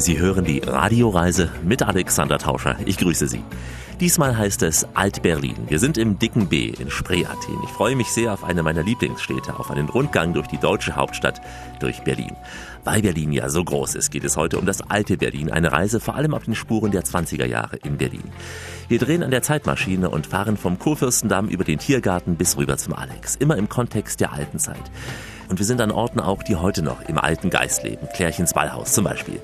Sie hören die Radioreise mit Alexander Tauscher. Ich grüße Sie. Diesmal heißt es Alt-Berlin. Wir sind im dicken B in Spree-Athen. Ich freue mich sehr auf eine meiner Lieblingsstädte, auf einen Rundgang durch die deutsche Hauptstadt, durch Berlin. Weil Berlin ja so groß ist, geht es heute um das alte Berlin, eine Reise vor allem auf den Spuren der 20er Jahre in Berlin. Wir drehen an der Zeitmaschine und fahren vom Kurfürstendamm über den Tiergarten bis rüber zum Alex, immer im Kontext der alten Zeit. Und wir sind an Orten auch, die heute noch im alten Geist leben. Klärchens Ballhaus zum Beispiel.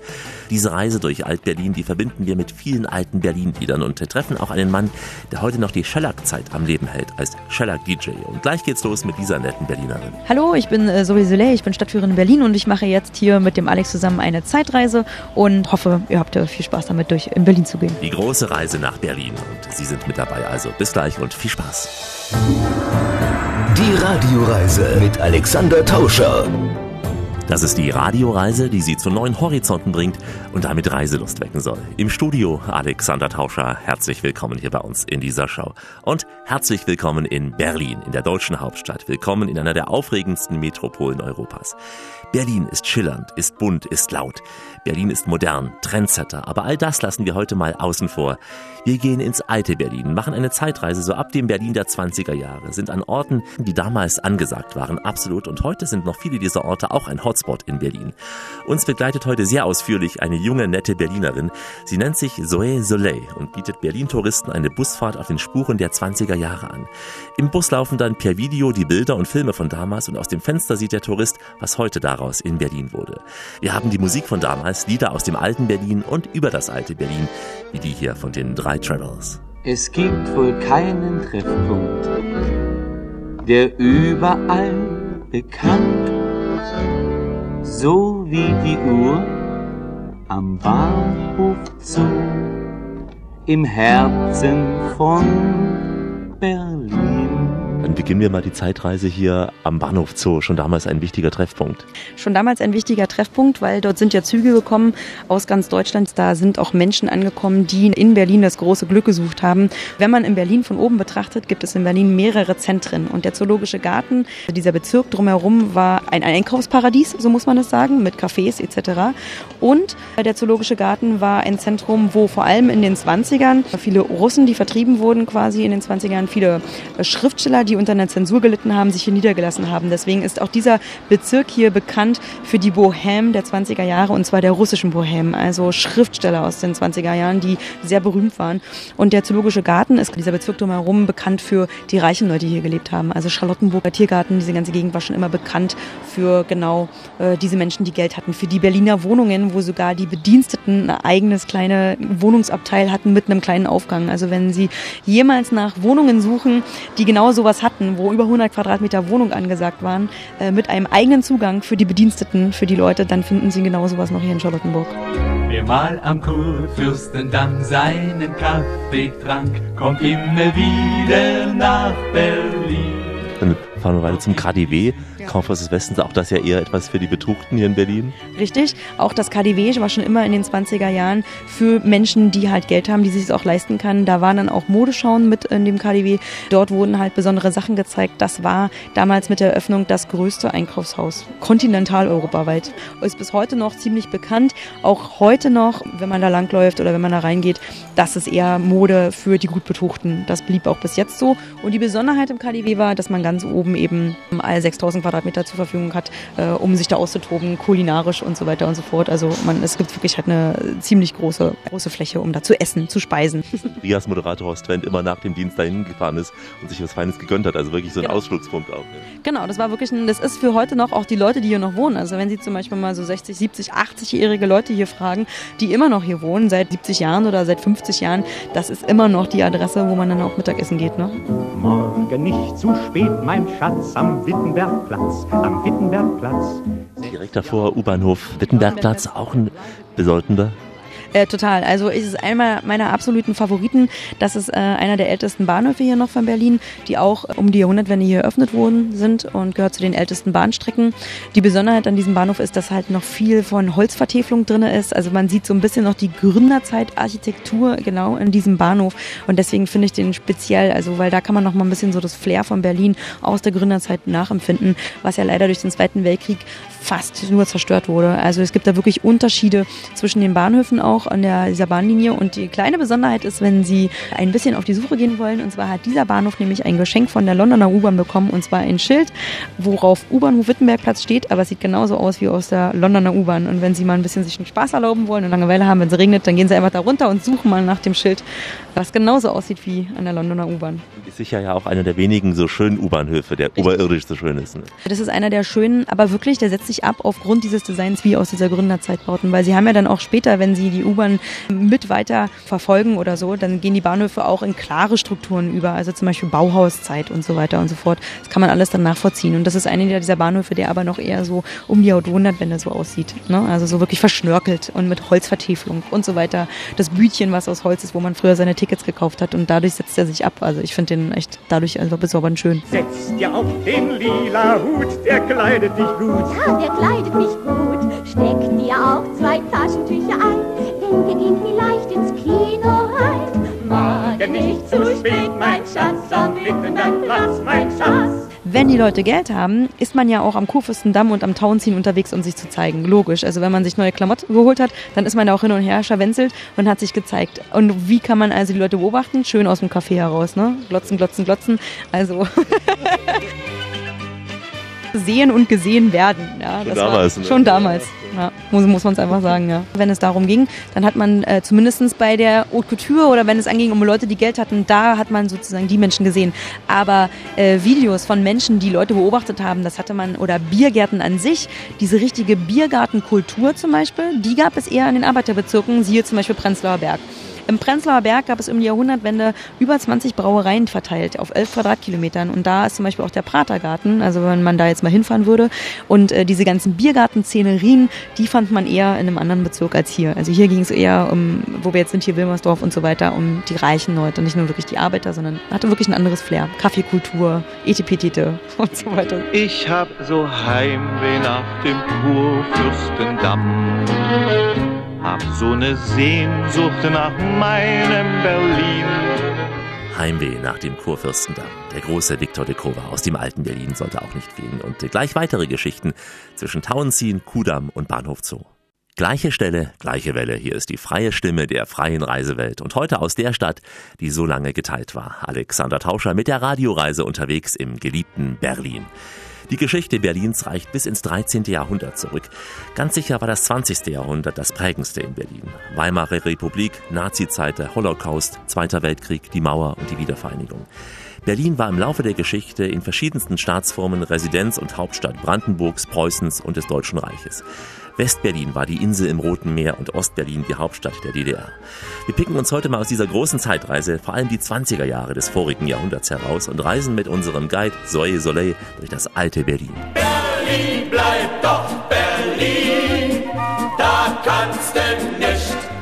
Diese Reise durch Alt-Berlin, die verbinden wir mit vielen alten Berlin-Liedern und treffen auch einen Mann, der heute noch die Shellac-Zeit am Leben hält, als Shellac-DJ. Und gleich geht's los mit dieser netten Berlinerin. Hallo, ich bin äh, Zoe Soleil, ich bin Stadtführerin in Berlin und ich mache jetzt hier mit dem Alex zusammen eine Zeitreise und hoffe, ihr habt viel Spaß damit, durch in Berlin zu gehen. Die große Reise nach Berlin und Sie sind mit dabei. Also bis gleich und viel Spaß. Die Radioreise mit Alexander Tauscher. Das ist die Radioreise, die Sie zu neuen Horizonten bringt und damit Reiselust wecken soll. Im Studio Alexander Tauscher, herzlich willkommen hier bei uns in dieser Show. Und herzlich willkommen in Berlin, in der deutschen Hauptstadt. Willkommen in einer der aufregendsten Metropolen Europas. Berlin ist schillernd, ist bunt, ist laut. Berlin ist modern, Trendsetter, aber all das lassen wir heute mal außen vor. Wir gehen ins alte Berlin, machen eine Zeitreise so ab dem Berlin der 20er Jahre, sind an Orten, die damals angesagt waren, absolut. Und heute sind noch viele dieser Orte auch ein Hotspot in Berlin. Uns begleitet heute sehr ausführlich eine junge, nette Berlinerin. Sie nennt sich Zoe Soleil und bietet Berlin-Touristen eine Busfahrt auf den Spuren der 20er Jahre an. Im Bus laufen dann per Video die Bilder und Filme von damals und aus dem Fenster sieht der Tourist, was heute daraus in Berlin wurde. Wir haben die Musik von damals, Lieder aus dem alten Berlin und über das alte Berlin, wie die hier von den drei Travels. Es gibt wohl keinen Treffpunkt, der überall bekannt, so wie die Uhr am Bahnhof Zoo im Herzen von Berlin. Dann beginnen wir mal die Zeitreise hier am Bahnhof Zoo, schon damals ein wichtiger Treffpunkt. Schon damals ein wichtiger Treffpunkt, weil dort sind ja Züge gekommen aus ganz Deutschland. Da sind auch Menschen angekommen, die in Berlin das große Glück gesucht haben. Wenn man in Berlin von oben betrachtet, gibt es in Berlin mehrere Zentren. Und der Zoologische Garten, dieser Bezirk drumherum, war ein Einkaufsparadies, so muss man es sagen, mit Cafés etc. Und der Zoologische Garten war ein Zentrum, wo vor allem in den 20ern viele Russen, die vertrieben wurden quasi in den 20ern, viele Schriftsteller, die unter einer Zensur gelitten haben, sich hier niedergelassen haben. Deswegen ist auch dieser Bezirk hier bekannt für die Bohème der 20er Jahre und zwar der russischen Bohème, also Schriftsteller aus den 20er Jahren, die sehr berühmt waren. Und der Zoologische Garten ist dieser Bezirk drumherum bekannt für die reichen Leute, die hier gelebt haben. Also Charlottenburger Tiergarten, diese ganze Gegend war schon immer bekannt für genau äh, diese Menschen, die Geld hatten. Für die Berliner Wohnungen, wo sogar die Bediensteten ein eigenes kleine Wohnungsabteil hatten mit einem kleinen Aufgang. Also wenn sie jemals nach Wohnungen suchen, die genau sowas hatten, wo über 100 Quadratmeter Wohnung angesagt waren, äh, mit einem eigenen Zugang für die Bediensteten, für die Leute, dann finden sie genau sowas noch hier in Charlottenburg. Wer mal am Kurfürstendamm seinen Kaffee trank, kommt immer wieder nach Berlin. Dann fahren wir weiter zum KDW. Kaufhaus des Westens, auch das ja eher etwas für die Betuchten hier in Berlin. Richtig, auch das KDW war schon immer in den 20er Jahren für Menschen, die halt Geld haben, die sich es auch leisten kann. Da waren dann auch Modeschauen mit in dem KDW. Dort wurden halt besondere Sachen gezeigt. Das war damals mit der Eröffnung das größte Einkaufshaus, kontinentaleuropaweit. Ist bis heute noch ziemlich bekannt. Auch heute noch, wenn man da langläuft oder wenn man da reingeht, das ist eher Mode für die gut Betuchten. Das blieb auch bis jetzt so. Und die Besonderheit im KDW war, dass man ganz oben eben all 6000 Quadratmeter Quadratmeter zur Verfügung hat, äh, um sich da auszutoben, kulinarisch und so weiter und so fort. Also man, es gibt wirklich halt eine ziemlich große, große Fläche, um da zu essen, zu speisen. Rias Moderator Horst Wendt immer nach dem Dienst dahin gefahren ist und sich was Feines gegönnt hat. Also wirklich so ein genau. Ausflugspunkt auch. Ja. Genau, das war wirklich ein, das ist für heute noch auch die Leute, die hier noch wohnen. Also wenn Sie zum Beispiel mal so 60, 70, 80-jährige Leute hier fragen, die immer noch hier wohnen, seit 70 Jahren oder seit 50 Jahren, das ist immer noch die Adresse, wo man dann auch Mittagessen geht. Ne? Morgen nicht zu spät, mein Schatz, am Wittenbergplatz. Wittenbergplatz, am Wittenbergplatz. Direkt davor U-Bahnhof Wittenbergplatz, auch ein bedeutender Äh, total. Also es ist einer meiner absoluten Favoriten. Das ist äh, einer der ältesten Bahnhöfe hier noch von Berlin, die auch um die Jahrhundertwende hier eröffnet worden sind und gehört zu den ältesten Bahnstrecken. Die Besonderheit an diesem Bahnhof ist, dass halt noch viel von Holzvertäfelung drin ist. Also man sieht so ein bisschen noch die Gründerzeitarchitektur genau in diesem Bahnhof. Und deswegen finde ich den speziell, also weil da kann man noch mal ein bisschen so das Flair von Berlin aus der Gründerzeit nachempfinden, was ja leider durch den Zweiten Weltkrieg fast nur zerstört wurde. Also es gibt da wirklich Unterschiede zwischen den Bahnhöfen auch an der, dieser Bahnlinie. Und die kleine Besonderheit ist, wenn Sie ein bisschen auf die Suche gehen wollen, und zwar hat dieser Bahnhof nämlich ein Geschenk von der Londoner U-Bahn bekommen, und zwar ein Schild, worauf U-Bahnhof Wittenbergplatz steht, aber es sieht genauso aus wie aus der Londoner U-Bahn. Und wenn Sie mal ein bisschen sich einen Spaß erlauben wollen und Langeweile haben, wenn es regnet, dann gehen Sie einfach da runter und suchen mal nach dem Schild, was genauso aussieht wie an der Londoner U-Bahn. Ist sicher ja auch einer der wenigen so schönen U-Bahnhöfe, der Richtig. oberirdisch so schön ist. Ne? Das ist einer der schönen, aber wirklich, der setzt sich ab aufgrund dieses Designs wie aus dieser Gründerzeitbauten, weil sie haben ja dann auch später, wenn sie die U-Bahn mit weiter verfolgen oder so, dann gehen die Bahnhöfe auch in klare Strukturen über, also zum Beispiel Bauhauszeit und so weiter und so fort. Das kann man alles dann nachvollziehen und das ist einer dieser Bahnhöfe, der aber noch eher so um die Jahrhundertwende so aussieht, ne? also so wirklich verschnörkelt und mit Holzvertäfelung und so weiter. Das Bütchen, was aus Holz ist, wo man früher seine Tickets gekauft hat und dadurch setzt er sich ab. Also ich finde den echt dadurch einfach besorgend schön. Setz dir auf den lila Hut, der kleidet dich gut. Ja, der kleidet mich gut. Steck dir auch zwei Taschentücher ein, wir gehen vielleicht ins Kino rein. Morgen nicht zu spät, mein Schatz, am Platz, mein Schatz. Wenn die Leute Geld haben, ist man ja auch am Kurfürstendamm und am Tauenziehen unterwegs, um sich zu zeigen. Logisch. Also wenn man sich neue Klamotten geholt hat, dann ist man da auch hin und her scharwenzelt und hat sich gezeigt. Und wie kann man also die Leute beobachten? Schön aus dem Café heraus, ne? Glotzen, glotzen, glotzen. Also sehen und gesehen werden. Ja, schon damals. Ne? Schon damals. Ja, muss, muss man es einfach sagen, ja. Wenn es darum ging, dann hat man äh, zumindest bei der Haute Couture oder wenn es anging um Leute, die Geld hatten, da hat man sozusagen die Menschen gesehen. Aber äh, Videos von Menschen, die Leute beobachtet haben, das hatte man, oder Biergärten an sich, diese richtige Biergartenkultur zum Beispiel, die gab es eher in den Arbeiterbezirken, siehe zum Beispiel Prenzlauer Berg. Im Prenzlauer Berg gab es um die Jahrhundertwende über 20 Brauereien verteilt auf 11 Quadratkilometern. Und da ist zum Beispiel auch der Pratergarten, also wenn man da jetzt mal hinfahren würde. Und äh, diese ganzen Biergarten-Szenerien, die fand man eher in einem anderen Bezirk als hier. Also hier ging es eher um, wo wir jetzt sind, hier Wilmersdorf und so weiter, um die reichen Leute, nicht nur wirklich die Arbeiter, sondern hatte wirklich ein anderes Flair. Kaffeekultur, Etepetete und so weiter. Ich hab so Heimweh nach dem Kurfürstendamm hab so ne Sehnsucht nach meinem Berlin. Heimweh nach dem Kurfürstendamm. Der große Viktor de Kova aus dem alten Berlin sollte auch nicht fehlen. Und gleich weitere Geschichten zwischen Tauenziehen, Kudamm und Bahnhof Zoo. Gleiche Stelle, gleiche Welle. Hier ist die freie Stimme der freien Reisewelt. Und heute aus der Stadt, die so lange geteilt war. Alexander Tauscher mit der Radioreise unterwegs im geliebten Berlin. Die Geschichte Berlins reicht bis ins 13. Jahrhundert zurück. Ganz sicher war das 20. Jahrhundert das prägendste in Berlin. Weimarer Republik, Nazizeit, der Holocaust, Zweiter Weltkrieg, die Mauer und die Wiedervereinigung. Berlin war im Laufe der Geschichte in verschiedensten Staatsformen Residenz und Hauptstadt Brandenburgs, Preußens und des Deutschen Reiches. Westberlin war die Insel im Roten Meer und Ostberlin die Hauptstadt der DDR. Wir picken uns heute mal aus dieser großen Zeitreise vor allem die 20er Jahre des vorigen Jahrhunderts heraus und reisen mit unserem Guide Zoe Soleil durch das alte Berlin. Berlin bleibt doch Berlin, da kannst du nicht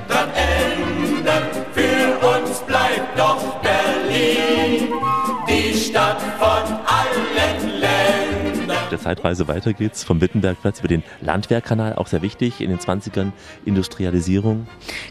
der Zeitreise weiter geht's vom Wittenbergplatz über den Landwehrkanal, auch sehr wichtig in den 20ern, Industrialisierung.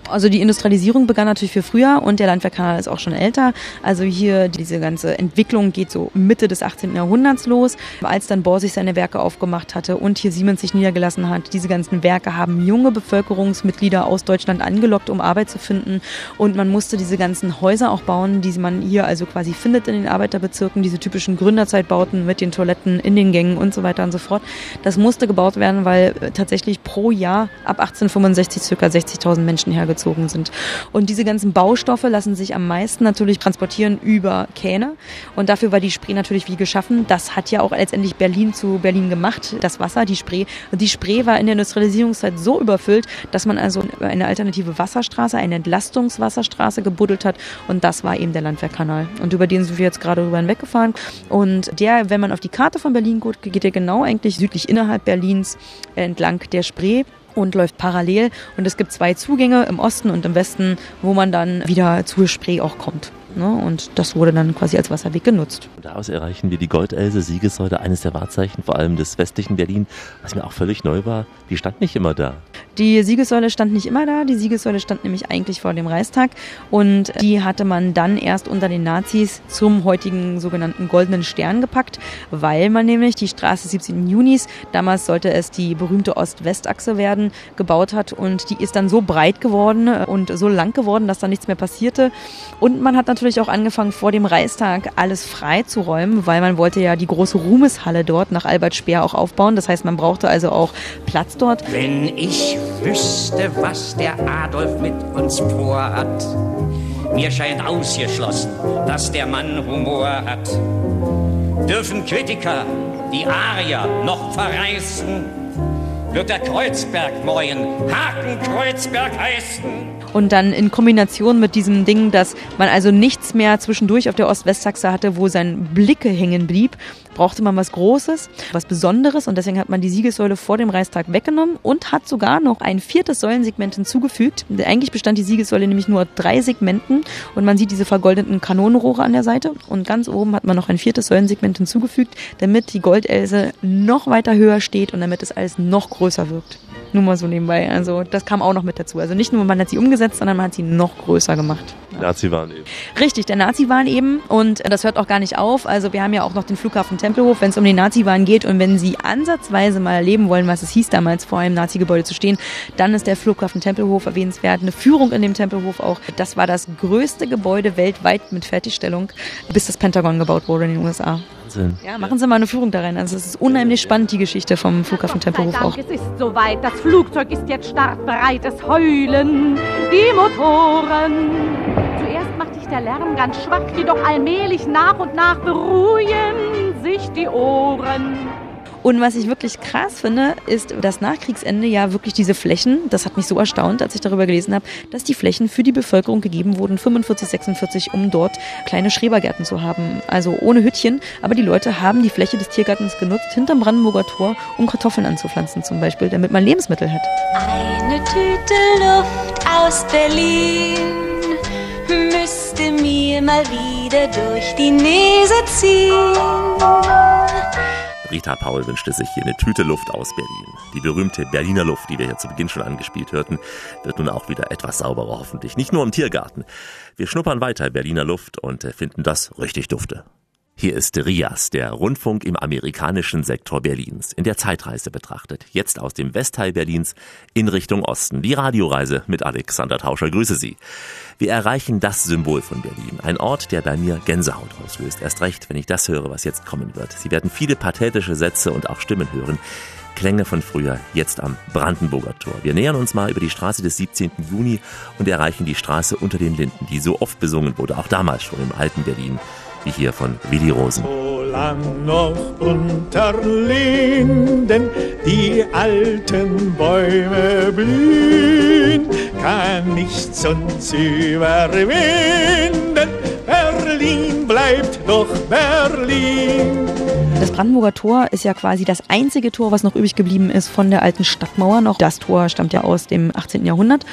Also die Industrialisierung begann natürlich viel früher und der Landwehrkanal ist auch schon älter. Also hier diese ganze Entwicklung geht so Mitte des 18. Jahrhunderts los, als dann Bohr sich seine Werke aufgemacht hatte und hier Siemens sich niedergelassen hat. Diese ganzen Werke haben junge Bevölkerungsmitglieder aus Deutschland angelockt, um Arbeit zu finden und man musste diese ganzen Häuser auch bauen, die man hier also quasi findet in den Arbeiterbezirken, diese typischen Gründerzeitbauten mit den Toiletten in den Gängen und so weiter und so fort. Das musste gebaut werden, weil äh, tatsächlich pro Jahr ab 1865 circa 60.000 Menschen hergezogen sind. Und diese ganzen Baustoffe lassen sich am meisten natürlich transportieren über Kähne. Und dafür war die Spree natürlich wie geschaffen. Das hat ja auch letztendlich Berlin zu Berlin gemacht, das Wasser, die Spree. Und die Spree war in der Industrialisierungszeit so überfüllt, dass man also eine alternative Wasserstraße, eine Entlastungswasserstraße gebuddelt hat. Und das war eben der Landwehrkanal. Und über den sind wir jetzt gerade rüber hinweggefahren. Und der, wenn man auf die Karte von Berlin geht, geht er genau eigentlich südlich innerhalb Berlins entlang der Spree und läuft parallel. Und es gibt zwei Zugänge im Osten und im Westen, wo man dann wieder zur Spree auch kommt. Ne? Und das wurde dann quasi als Wasserweg genutzt. Daraus erreichen wir die Goldelse, Siegessäule, eines der Wahrzeichen, vor allem des westlichen Berlin, was mir auch völlig neu war. Die stand nicht immer da. Die Siegessäule stand nicht immer da. Die Siegessäule stand nämlich eigentlich vor dem Reichstag. Und die hatte man dann erst unter den Nazis zum heutigen sogenannten Goldenen Stern gepackt, weil man nämlich die Straße 17. Junis, damals sollte es die berühmte Ost-West-Achse werden, gebaut hat. Und die ist dann so breit geworden und so lang geworden, dass da nichts mehr passierte. Und man hat natürlich auch angefangen, vor dem Reichstag alles freizuräumen, weil man wollte ja die große Ruhmeshalle dort nach Albert Speer auch aufbauen. Das heißt, man brauchte also auch Platz dort. Wenn ich wüsste, was der Adolf mit uns vorhat. Mir scheint ausgeschlossen, dass der Mann Humor hat. Dürfen Kritiker die Arier noch verreißen, wird der Kreuzberg morgen Hakenkreuzberg heißen. Und dann in Kombination mit diesem Ding, dass man also nichts mehr zwischendurch auf der Ost-West-Achse hatte, wo sein Blicke hängen blieb, brauchte man was Großes, was Besonderes und deswegen hat man die Siegessäule vor dem Reichstag weggenommen und hat sogar noch ein viertes Säulensegment hinzugefügt. Eigentlich bestand die Siegessäule nämlich nur drei Segmenten und man sieht diese vergoldeten Kanonenrohre an der Seite und ganz oben hat man noch ein viertes Säulensegment hinzugefügt, damit die Goldelse noch weiter höher steht und damit es alles noch größer wirkt. Nur mal so nebenbei. Also das kam auch noch mit dazu. Also nicht nur man hat sie umgesetzt, sondern man hat sie noch größer gemacht. Nazi-Wahn eben. Richtig, der Nazi-Wahn eben. Und das hört auch gar nicht auf. Also wir haben ja auch noch den Flughafen Tempelhof, wenn es um den Nazi-Wahn geht. Und wenn Sie ansatzweise mal erleben wollen, was es hieß damals vor einem Nazi-Gebäude zu stehen, dann ist der Flughafen Tempelhof erwähnenswert. Eine Führung in dem Tempelhof auch. Das war das größte Gebäude weltweit mit Fertigstellung, bis das Pentagon gebaut wurde in den USA. Wahnsinn. Ja, machen Sie mal eine Führung da rein. Also es ist unheimlich spannend, die Geschichte vom Flughafen Tempelhof auch. Dank, es ist soweit. Das Flugzeug ist jetzt startbereit. Es heulen die Motoren. Zuerst macht sich der Lärm ganz schwach, jedoch allmählich nach und nach beruhigen sich die Ohren. Und was ich wirklich krass finde, ist das Nachkriegsende ja wirklich diese Flächen, das hat mich so erstaunt, als ich darüber gelesen habe, dass die Flächen für die Bevölkerung gegeben wurden, 45, 46, um dort kleine Schrebergärten zu haben. Also ohne Hüttchen, aber die Leute haben die Fläche des Tiergartens genutzt, hinterm Brandenburger Tor, um Kartoffeln anzupflanzen zum Beispiel, damit man Lebensmittel hat. Eine Tüte Luft aus Berlin müsste mir mal wieder durch die Nase ziehen. Rita Paul wünschte sich hier eine Tüte Luft aus Berlin. Die berühmte Berliner Luft, die wir ja zu Beginn schon angespielt hörten, wird nun auch wieder etwas sauberer hoffentlich. Nicht nur im Tiergarten. Wir schnuppern weiter Berliner Luft und finden das richtig dufte. Hier ist Rias, der Rundfunk im amerikanischen Sektor Berlins, in der Zeitreise betrachtet. Jetzt aus dem Westteil Berlins in Richtung Osten. Die Radioreise mit Alexander Tauscher. Grüße Sie. Wir erreichen das Symbol von Berlin. Ein Ort, der bei mir Gänsehaut auslöst. Erst recht, wenn ich das höre, was jetzt kommen wird. Sie werden viele pathetische Sätze und auch Stimmen hören. Klänge von früher, jetzt am Brandenburger Tor. Wir nähern uns mal über die Straße des 17. Juni und erreichen die Straße unter den Linden, die so oft besungen wurde, auch damals schon im alten Berlin wie hier von Willi Rosen. Solang noch unter Linden die alten Bäume blühen, kann nichts uns überwinden. Berlin bleibt doch Berlin. Das Brandenburger Tor ist ja quasi das einzige Tor, was noch übrig geblieben ist von der alten Stadtmauer noch. Das Tor stammt ja aus dem 18. Jahrhundert.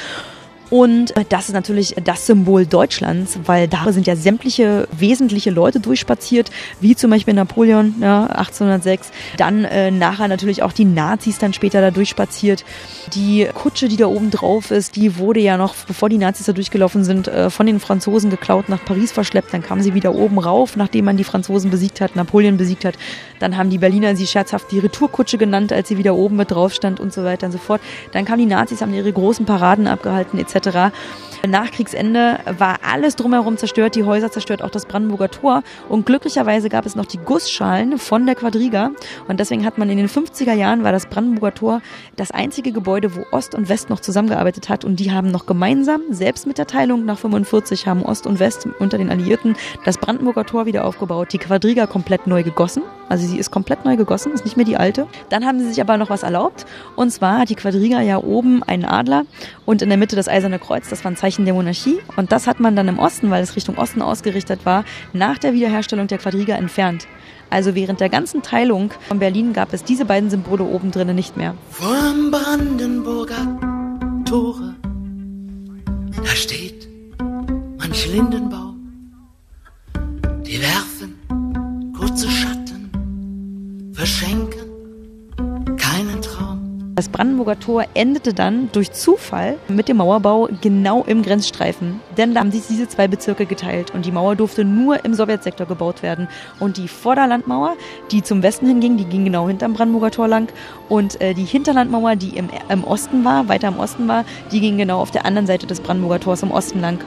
Und äh, das ist natürlich das Symbol Deutschlands, weil da sind ja sämtliche wesentliche Leute durchspaziert, wie zum Beispiel Napoleon ja, 1806. Dann äh, nachher natürlich auch die Nazis dann später da durchspaziert. Die Kutsche, die da oben drauf ist, die wurde ja noch, bevor die Nazis da durchgelaufen sind, äh, von den Franzosen geklaut, nach Paris verschleppt. Dann kam sie wieder oben rauf, nachdem man die Franzosen besiegt hat, Napoleon besiegt hat. Dann haben die Berliner sie scherzhaft die Retourkutsche genannt, als sie wieder oben mit drauf stand und so weiter und so fort. Dann kamen die Nazis, haben ihre großen Paraden abgehalten etc etc. Nach Kriegsende war alles drumherum zerstört, die Häuser zerstört, auch das Brandenburger Tor. Und glücklicherweise gab es noch die Gussschalen von der Quadriga. Und deswegen hat man in den 50er Jahren war das Brandenburger Tor das einzige Gebäude, wo Ost und West noch zusammengearbeitet hat. Und die haben noch gemeinsam, selbst mit der Teilung nach 45, haben Ost und West unter den Alliierten das Brandenburger Tor wieder aufgebaut, die Quadriga komplett neu gegossen. Also sie ist komplett neu gegossen, ist nicht mehr die alte. Dann haben sie sich aber noch was erlaubt. Und zwar hat die Quadriga ja oben einen Adler und in der Mitte das Eiserne Kreuz. Das war ein Zeichen Zeichen der Monarchie. Und das hat man dann im Osten, weil es Richtung Osten ausgerichtet war, nach der Wiederherstellung der Quadriga entfernt. Also während der ganzen Teilung von Berlin gab es diese beiden Symbole oben drinnen nicht mehr. Vorm Brandenburger Tore, da steht manch Lindenbaum. Die werfen kurze Schatten, verschenken. Das Brandenburger Tor endete dann durch Zufall mit dem Mauerbau genau im Grenzstreifen. Denn da haben sich diese zwei Bezirke geteilt und die Mauer durfte nur im Sowjetsektor gebaut werden. Und die Vorderlandmauer, die zum Westen hinging, die ging genau hinterm Brandenburger Tor lang. Und äh, die Hinterlandmauer, die im, im Osten war, weiter im Osten war, die ging genau auf der anderen Seite des Brandenburger Tors im Osten lang.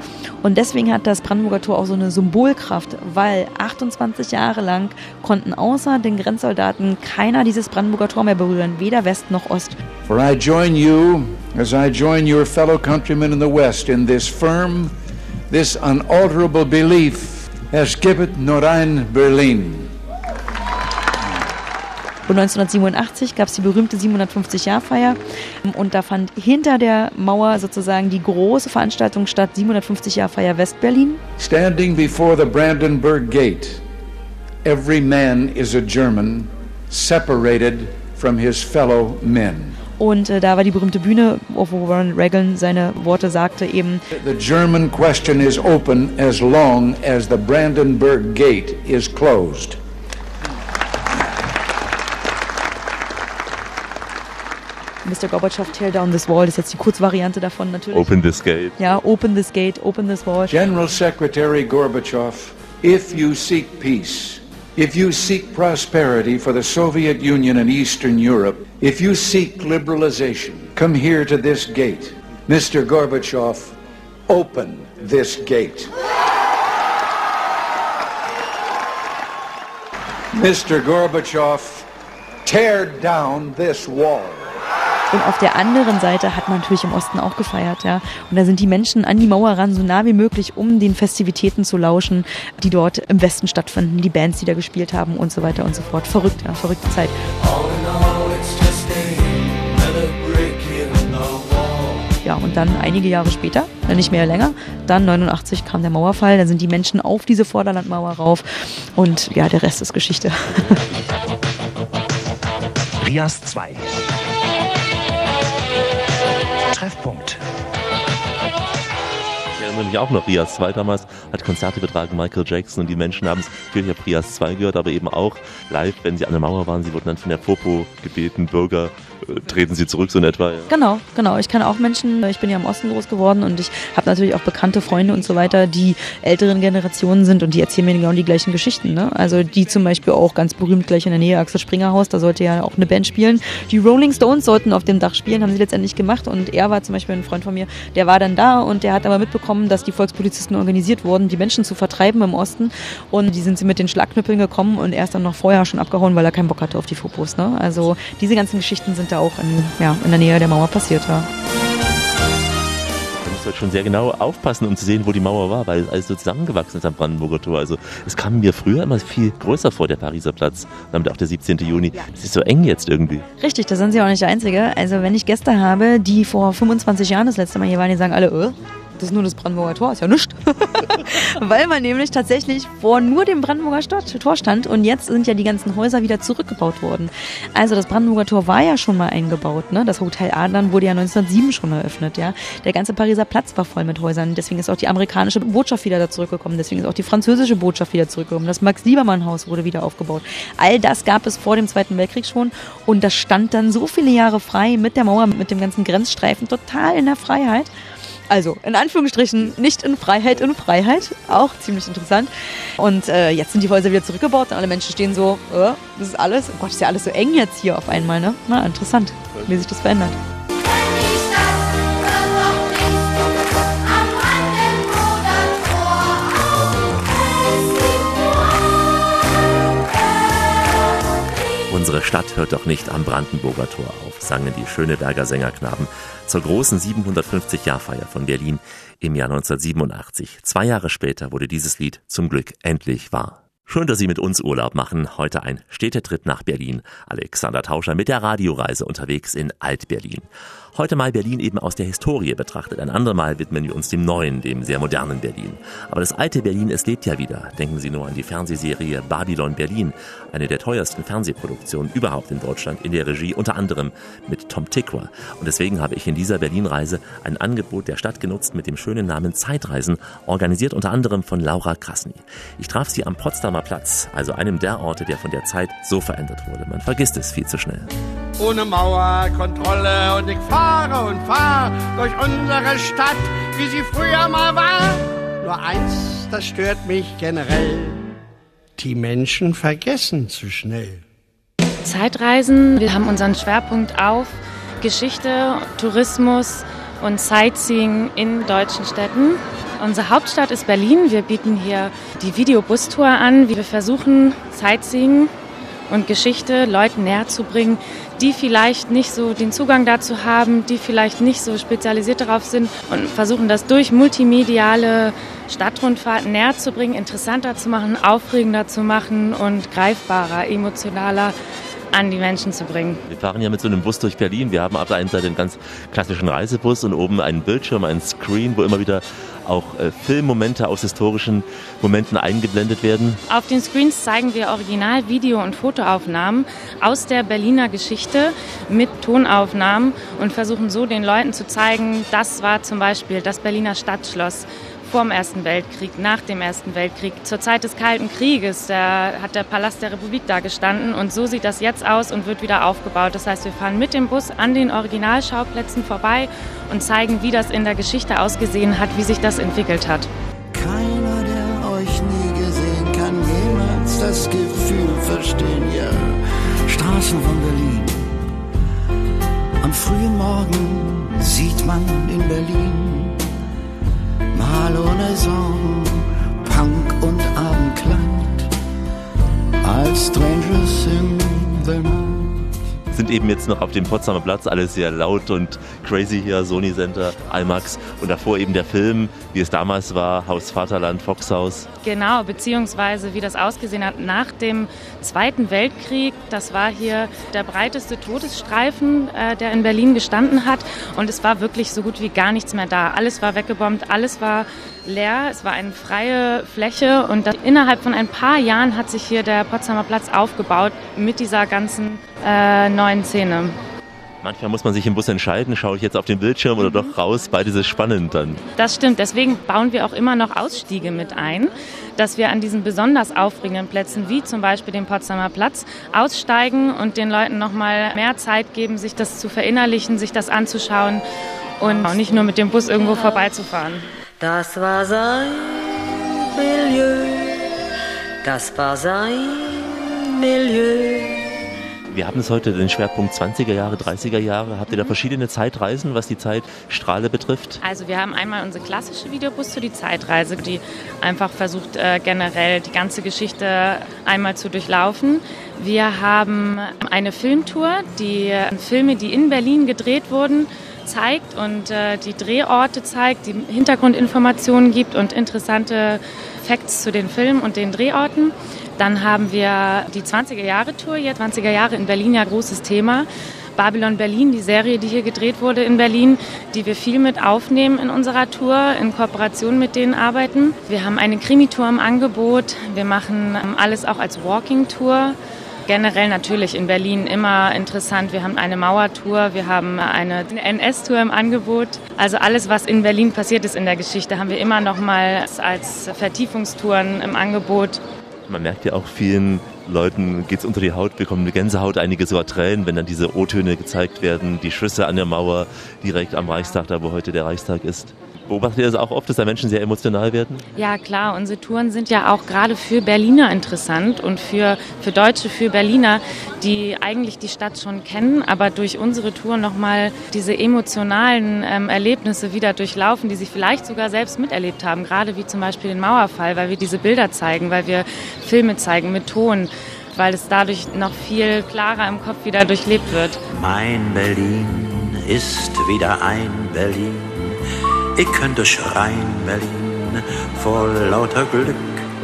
Und deswegen hat das Brandenburger Tor auch so eine Symbolkraft, weil 28 Jahre lang konnten außer den Grenzsoldaten keiner dieses Brandenburger Tor mehr berühren, weder West noch Ost. For I join you as I join your fellow countrymen in the West in this firm, this unalterable belief, es gibt nur ein Berlin. Und 1987 gab es die berühmte 750-Jahr-Feier und da fand hinter der Mauer sozusagen die große Veranstaltung statt, 750-Jahr-Feier Westberlin. Standing before the Brandenburg Gate, every man is a German, separated from his fellow men. Und äh, da war die berühmte Bühne, wo Ronald Reagan seine Worte sagte eben. The German question is open as long as the Brandenburg Gate is closed. Mr. Gorbatschow, tear down this wall, das ist jetzt die Kurzvariante davon natürlich. Open this gate. Ja, open this gate, open this wall. General Secretary Gorbachev, if you seek peace, if you seek prosperity for the Soviet Union and Eastern Europe, if you seek liberalization, come here to this gate. Mr. Gorbachev, open this gate. Mr. Gorbachev, tear down this wall. Und auf der anderen Seite hat man natürlich im Osten auch gefeiert, ja. Und da sind die Menschen an die Mauer ran, so nah wie möglich, um den Festivitäten zu lauschen, die dort im Westen stattfinden, die Bands, die da gespielt haben und so weiter und so fort. Verrückt, ja, verrückte Zeit. Und dann einige Jahre später, nicht mehr länger, dann 89 kam der Mauerfall, dann sind die Menschen auf diese Vorderlandmauer rauf und ja, der Rest ist Geschichte. Rias 2 Treffpunkt. Ich erinnere mich auch noch, Rias 2 damals hat Konzerte betragen, Michael Jackson und die Menschen haben es, natürlich auf Rias 2 gehört, aber eben auch live, wenn sie an der Mauer waren, sie wurden dann von der Popo gebeten, Bürger, äh, treten sie zurück, so in etwa. Ja. Genau, genau. Ich kenne auch Menschen, ich bin ja im Osten groß geworden und ich habe natürlich auch bekannte Freunde und so weiter, die älteren Generationen sind und die erzählen mir genau die gleichen Geschichten. Ne? Also die zum Beispiel auch ganz berühmt gleich in der Nähe Axel Springer Haus, da sollte ja auch eine Band spielen. Die Rolling Stones sollten auf dem Dach spielen, haben sie letztendlich gemacht und er war zum Beispiel ein Freund von mir, der war dann da und der hat aber mitbekommen, dass die Volkspolizisten organisiert wurden, die Menschen zu vertreiben im Osten und die sind sie mit den Schlagknüppeln gekommen und er ist dann noch vorher schon abgehauen, weil er keinen Bock hatte auf die Fopos. Ne? Also diese ganzen Geschichten sind da auch in, ja, in der Nähe der Mauer passiert. Ja. Da musst du halt schon sehr genau aufpassen, um zu sehen, wo die Mauer war, weil alles so zusammengewachsen ist am Brandenburger Tor. Also es kam mir früher immer viel größer vor, der Pariser Platz. Damit auch der 17. Juni. Das ist so eng jetzt irgendwie. Richtig, da sind sie auch nicht der Einzige. Also wenn ich Gäste habe, die vor 25 Jahren das letzte Mal hier waren, die sagen alle, äh, das ist nur das Brandenburger Tor, ist ja nichts. Weil man nämlich tatsächlich vor nur dem Brandenburger Tor stand und jetzt sind ja die ganzen Häuser wieder zurückgebaut worden. Also das Brandenburger Tor war ja schon mal eingebaut, ne? Das Hotel Adlern wurde ja 1907 schon eröffnet, ja. Der ganze Pariser Platz war voll mit Häusern, deswegen ist auch die amerikanische Botschaft wieder da zurückgekommen, deswegen ist auch die französische Botschaft wieder zurückgekommen. Das Max-Liebermann-Haus wurde wieder aufgebaut. All das gab es vor dem Zweiten Weltkrieg schon und das stand dann so viele Jahre frei mit der Mauer, mit dem ganzen Grenzstreifen, total in der Freiheit. Also in Anführungsstrichen nicht in Freiheit, in Freiheit. Auch ziemlich interessant. Und äh, jetzt sind die Häuser wieder zurückgebaut und alle Menschen stehen so, äh, das ist alles, oh Gott, ist ja alles so eng jetzt hier auf einmal, ne? Na, interessant, wie sich das verändert. Unsere Stadt hört doch nicht am Brandenburger Tor auf, sangen die Schöneberger Sängerknaben zur großen 750-Jahr-Feier von Berlin im Jahr 1987. Zwei Jahre später wurde dieses Lied zum Glück endlich wahr. Schön, dass Sie mit uns Urlaub machen. Heute ein Städtetrip nach Berlin. Alexander Tauscher mit der Radioreise unterwegs in Alt-Berlin. Heute mal Berlin eben aus der Historie betrachtet. Ein andermal widmen wir uns dem neuen, dem sehr modernen Berlin. Aber das alte Berlin, es lebt ja wieder. Denken Sie nur an die Fernsehserie Babylon Berlin, eine der teuersten Fernsehproduktionen überhaupt in Deutschland, in der Regie unter anderem mit Tom Tickwer. Und deswegen habe ich in dieser Berlin-Reise ein Angebot der Stadt genutzt mit dem schönen Namen Zeitreisen, organisiert unter anderem von Laura Krasny. Ich traf sie am Potsdamer Platz, also einem der Orte, der von der Zeit so verändert wurde. Man vergisst es viel zu schnell. Ohne Mauer, Kontrolle und ich fahre und fahre durch unsere Stadt, wie sie früher mal war. Nur eins, das stört mich generell. Die Menschen vergessen zu schnell. Zeitreisen, wir haben unseren Schwerpunkt auf Geschichte, Tourismus und Sightseeing in deutschen Städten. Unsere Hauptstadt ist Berlin. Wir bieten hier die Videobustour an. Wir versuchen Sightseeing und Geschichte Leuten näher zu bringen, die vielleicht nicht so den Zugang dazu haben, die vielleicht nicht so spezialisiert darauf sind und versuchen das durch multimediale Stadtrundfahrten näher zu bringen, interessanter zu machen, aufregender zu machen und greifbarer, emotionaler an die Menschen zu bringen. Wir fahren ja mit so einem Bus durch Berlin. Wir haben auf der einen Seite einen ganz klassischen Reisebus und oben einen Bildschirm, einen Screen, wo immer wieder auch äh, Filmmomente aus historischen Momenten eingeblendet werden. Auf den Screens zeigen wir Original-, Video- und Fotoaufnahmen aus der Berliner Geschichte mit Tonaufnahmen und versuchen so den Leuten zu zeigen, das war zum Beispiel das Berliner Stadtschloss vor dem Ersten Weltkrieg, nach dem Ersten Weltkrieg, zur Zeit des Kalten Krieges, da hat der Palast der Republik da gestanden und so sieht das jetzt aus und wird wieder aufgebaut. Das heißt, wir fahren mit dem Bus an den Originalschauplätzen vorbei und zeigen, wie das in der Geschichte ausgesehen hat, wie sich das entwickelt hat. Keiner, der euch nie gesehen, kann jemals das Gefühl verstehen, ja. Straßen von Berlin. Am frühen Morgen sieht man in Berlin mal ohne Song, Punk und Abendkleid, als Strangers in the Night sind eben jetzt noch auf dem Potsdamer Platz, alles sehr laut und crazy hier, Sony Center, IMAX und davor eben der Film, wie es damals war, Haus Vaterland, Foxhaus. Genau, beziehungsweise wie das ausgesehen hat nach dem Zweiten Weltkrieg. Das war hier der breiteste Todesstreifen, äh, der in Berlin gestanden hat und es war wirklich so gut wie gar nichts mehr da. Alles war weggebombt, alles war leer, es war eine freie Fläche und innerhalb von ein paar Jahren hat sich hier der Potsdamer Platz aufgebaut mit dieser ganzen äh, neuen Szene. Manchmal muss man sich im Bus entscheiden, schaue ich jetzt auf den Bildschirm oder doch raus, beides ist spannend dann. Das stimmt, deswegen bauen wir auch immer noch Ausstiege mit ein, dass wir an diesen besonders aufregenden Plätzen, wie zum Beispiel dem Potsdamer Platz, aussteigen und den Leuten nochmal mehr Zeit geben, sich das zu verinnerlichen, sich das anzuschauen und auch nicht nur mit dem Bus irgendwo vorbeizufahren. Das war sein Milieu, das war sein Milieu. Wir haben es heute den Schwerpunkt 20er Jahre, 30er Jahre. Habt ihr da verschiedene Zeitreisen, was die Zeitstrahle betrifft? Also wir haben einmal unsere klassische Videobus für die Zeitreise, die einfach versucht äh, generell die ganze Geschichte einmal zu durchlaufen. Wir haben eine Filmtour, die äh, Filme, die in Berlin gedreht wurden, zeigt und äh, die Drehorte zeigt, die Hintergrundinformationen gibt und interessante Facts zu den Filmen und den Drehorten. Dann haben wir die 20er Jahre Tour, jetzt 20er Jahre in Berlin, ja großes Thema. Babylon Berlin, die Serie, die hier gedreht wurde in Berlin, die wir viel mit aufnehmen in unserer Tour, in Kooperation mit denen arbeiten. Wir haben eine Krimi-Tour im Angebot. Wir machen ähm, alles auch als Walking-Tour. Generell natürlich in Berlin immer interessant. Wir haben eine Mauertour, wir haben eine NS-Tour im Angebot. Also alles, was in Berlin passiert ist in der Geschichte, haben wir immer noch mal als Vertiefungstouren im Angebot. Man merkt ja auch vielen Leuten geht es unter die Haut, bekommen eine Gänsehaut, einige sogar Tränen, wenn dann diese O-Töne gezeigt werden, die Schüsse an der Mauer direkt am Reichstag, da wo heute der Reichstag ist. Beobachtet ihr das auch oft, dass da Menschen sehr emotional werden? Ja, klar. Unsere Touren sind ja auch gerade für Berliner interessant und für, für Deutsche, für Berliner, die eigentlich die Stadt schon kennen, aber durch unsere Tour nochmal diese emotionalen ähm, Erlebnisse wieder durchlaufen, die sie vielleicht sogar selbst miterlebt haben. Gerade wie zum Beispiel den Mauerfall, weil wir diese Bilder zeigen, weil wir Filme zeigen mit Ton weil es dadurch noch viel klarer im Kopf wieder durchlebt wird. Mein Berlin ist wieder ein Berlin ich könnte schreien, Berlin, vor lauter Glück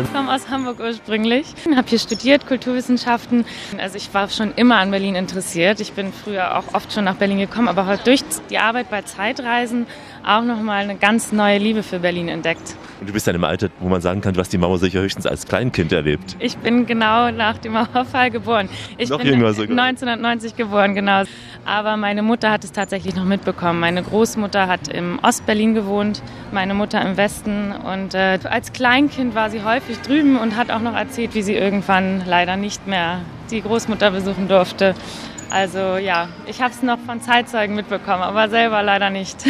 Ich komme aus Hamburg ursprünglich, habe hier studiert, Kulturwissenschaften. Also ich war schon immer an Berlin interessiert. Ich bin früher auch oft schon nach Berlin gekommen, aber durch die Arbeit bei Zeitreisen auch nochmal eine ganz neue Liebe für Berlin entdeckt. Und du bist in einem Alter, wo man sagen kann, du hast die Mauer sicher höchstens als Kleinkind erlebt. Ich bin genau nach dem Mauerfall geboren. Ich Noch bin jünger sogar. 1990 geboren, genau. Aber meine Mutter hat es tatsächlich noch mitbekommen. Meine Großmutter hat im Ostberlin gewohnt, meine Mutter im Westen. Und äh, als Kleinkind war sie häufig drüben und hat auch noch erzählt, wie sie irgendwann leider nicht mehr die Großmutter besuchen durfte. Also ja, ich habe es noch von Zeitzeugen mitbekommen, aber selber leider nicht.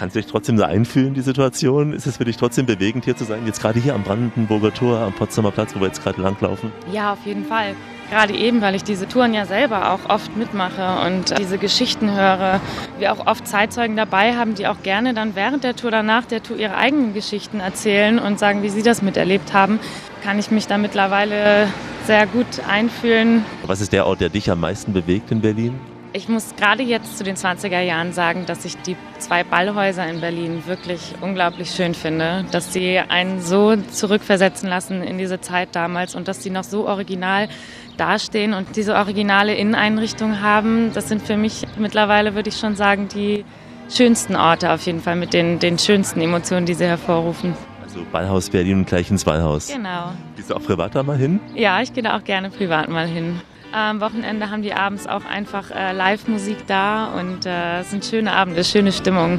Kannst du dich trotzdem da einfühlen, in die Situation? Ist es für dich trotzdem bewegend, hier zu sein? Jetzt gerade hier am Brandenburger Tor, am Potsdamer Platz, wo wir jetzt gerade langlaufen? Ja, auf jeden Fall. Gerade eben, weil ich diese Touren ja selber auch oft mitmache und diese Geschichten höre. Wir auch oft Zeitzeugen dabei haben, die auch gerne dann während der Tour, danach der Tour ihre eigenen Geschichten erzählen und sagen, wie sie das miterlebt haben. Kann ich mich da mittlerweile sehr gut einfühlen. Was ist der Ort, der dich am meisten bewegt in Berlin? Ich muss gerade jetzt zu den 20er Jahren sagen, dass ich die zwei Ballhäuser in Berlin wirklich unglaublich schön finde, dass sie einen so zurückversetzen lassen in diese Zeit damals und dass sie noch so original dastehen und diese originale Inneneinrichtung haben. Das sind für mich mittlerweile, würde ich schon sagen, die schönsten Orte auf jeden Fall mit den, den schönsten Emotionen, die sie hervorrufen. Also Ballhaus Berlin und gleich ins Ballhaus. Genau. Gehst du auch privat da mal hin? Ja, ich gehe da auch gerne privat mal hin. Am Wochenende haben die abends auch einfach äh, Live-Musik da und äh, es sind schöne Abende, schöne Stimmung.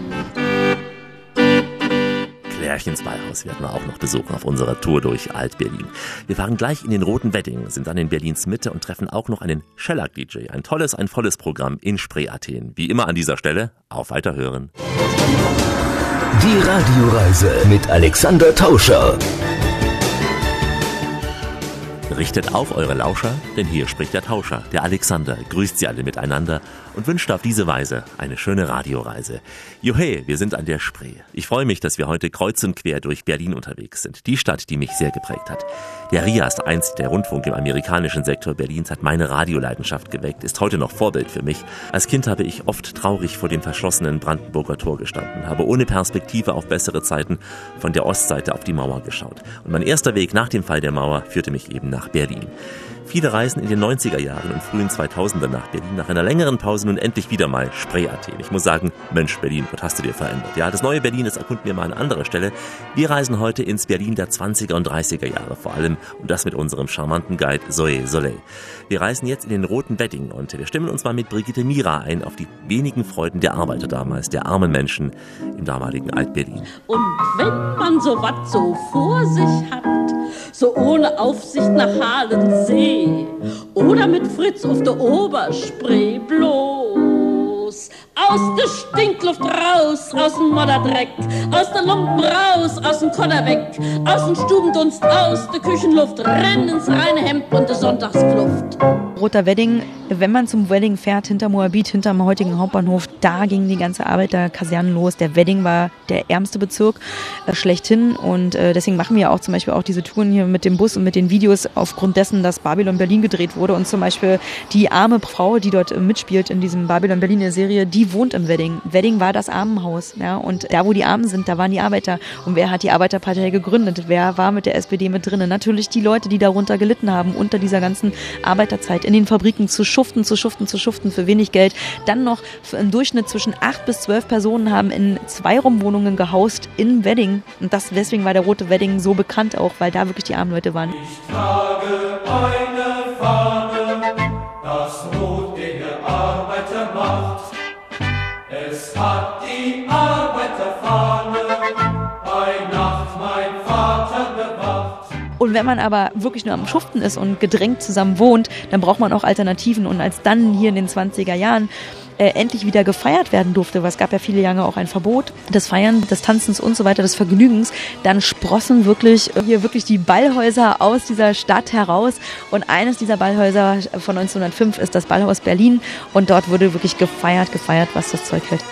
Klärchens Ballhaus werden wir auch noch besuchen auf unserer Tour durch Alt-Berlin. Wir fahren gleich in den Roten Wedding, sind dann in Berlins Mitte und treffen auch noch einen Shellac-DJ. Ein tolles, ein volles Programm in Spree-Athen. Wie immer an dieser Stelle, auf Weiterhören. Die Radioreise mit Alexander Tauscher. Richtet auf eure Lauscher, denn hier spricht der Tauscher, der Alexander, grüßt sie alle miteinander und wünscht auf diese Weise eine schöne Radioreise. Juhe, wir sind an der Spree. Ich freue mich, dass wir heute kreuz und quer durch Berlin unterwegs sind, die Stadt, die mich sehr geprägt hat. Der RIAS, einst der Rundfunk im amerikanischen Sektor Berlins, hat meine Radioleidenschaft geweckt, ist heute noch Vorbild für mich. Als Kind habe ich oft traurig vor dem verschlossenen Brandenburger Tor gestanden, habe ohne Perspektive auf bessere Zeiten von der Ostseite auf die Mauer geschaut. Und mein erster Weg nach dem Fall der Mauer führte mich eben nach Berlin. Viele reisen in den 90er Jahren und frühen 2000er nach Berlin, nach einer längeren Pause nun endlich wieder mal Spree-Athen. Ich muss sagen, Mensch, Berlin, was hast du dir verändert? Ja, das neue Berlin, das erkunden wir mal an anderer Stelle. Wir reisen heute ins Berlin der 20er und 30er Jahre vor allem und das mit unserem charmanten Guide Zoe Soleil. Wir reisen jetzt in den Roten Wedding und wir stimmen uns mal mit Brigitte Mira ein auf die wenigen Freuden der Arbeiter damals, der armen Menschen im damaligen Alt-Berlin. Und wenn man so was so vor sich hat, so ohne Aufsicht nach Halensee oder mit Fritz auf der Oberspree bloß aus der Stinkluft raus, aus dem Modderdreck, aus der Lumpen raus, aus dem Kodder weg, aus dem Stubendunst, aus der Küchenluft, rennen ins reine Hemd und der Sonntagskluft. Roter Wedding, wenn man zum Wedding fährt, hinter Moabit, hinterm heutigen Hauptbahnhof, da ging die ganze Arbeiterkaserne los. Der Wedding war der ärmste Bezirk äh, schlechthin und äh, deswegen machen wir auch zum Beispiel auch diese Touren hier mit dem Bus und mit den Videos aufgrund dessen, dass Babylon Berlin gedreht wurde und zum Beispiel die arme Frau, die dort äh, mitspielt in diesem Babylon Berlin der Serie, die wohnt im Wedding. Wedding war das Armenhaus, ja, und da, wo die Armen sind, da waren die Arbeiter. Und wer hat die Arbeiterpartei gegründet? Wer war mit der SPD mit drinnen? Natürlich die Leute, die darunter gelitten haben, unter dieser ganzen Arbeiterzeit in den Fabriken zu schuften, zu schuften, zu schuften für wenig Geld. Dann noch im Durchschnitt zwischen acht bis zwölf Personen haben in Zweiraumwohnungen gehaust in Wedding. Und das, deswegen war der Rote Wedding so bekannt auch, weil da wirklich die armen Leute waren. trage eine Fahne, Und wenn man aber wirklich nur am Schuften ist und gedrängt zusammen wohnt, dann braucht man auch Alternativen. Und als dann hier in den 20er Jahren äh, endlich wieder gefeiert werden durfte, weil es gab ja viele Jahre auch ein Verbot des Feiern, des Tanzens und so weiter, des Vergnügens, dann sprossen wirklich äh, hier wirklich die Ballhäuser aus dieser Stadt heraus. Und eines dieser Ballhäuser von 1905 ist das Ballhaus Berlin. Und dort wurde wirklich gefeiert, gefeiert, was das Zeug hält.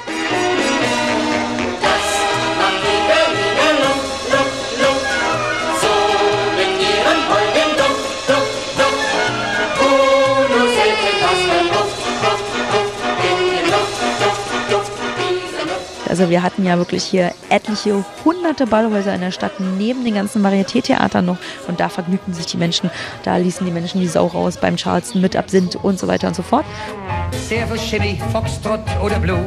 Also wir hatten ja wirklich hier etliche hunderte Ballhäuser in der Stadt neben den ganzen Varieté-Theatern noch und da vergnügten sich die Menschen. Da ließen die Menschen die Sau raus beim Charleston mit Absinth und so weiter und so fort. Servus, Chili, Foxtrot oder Blues.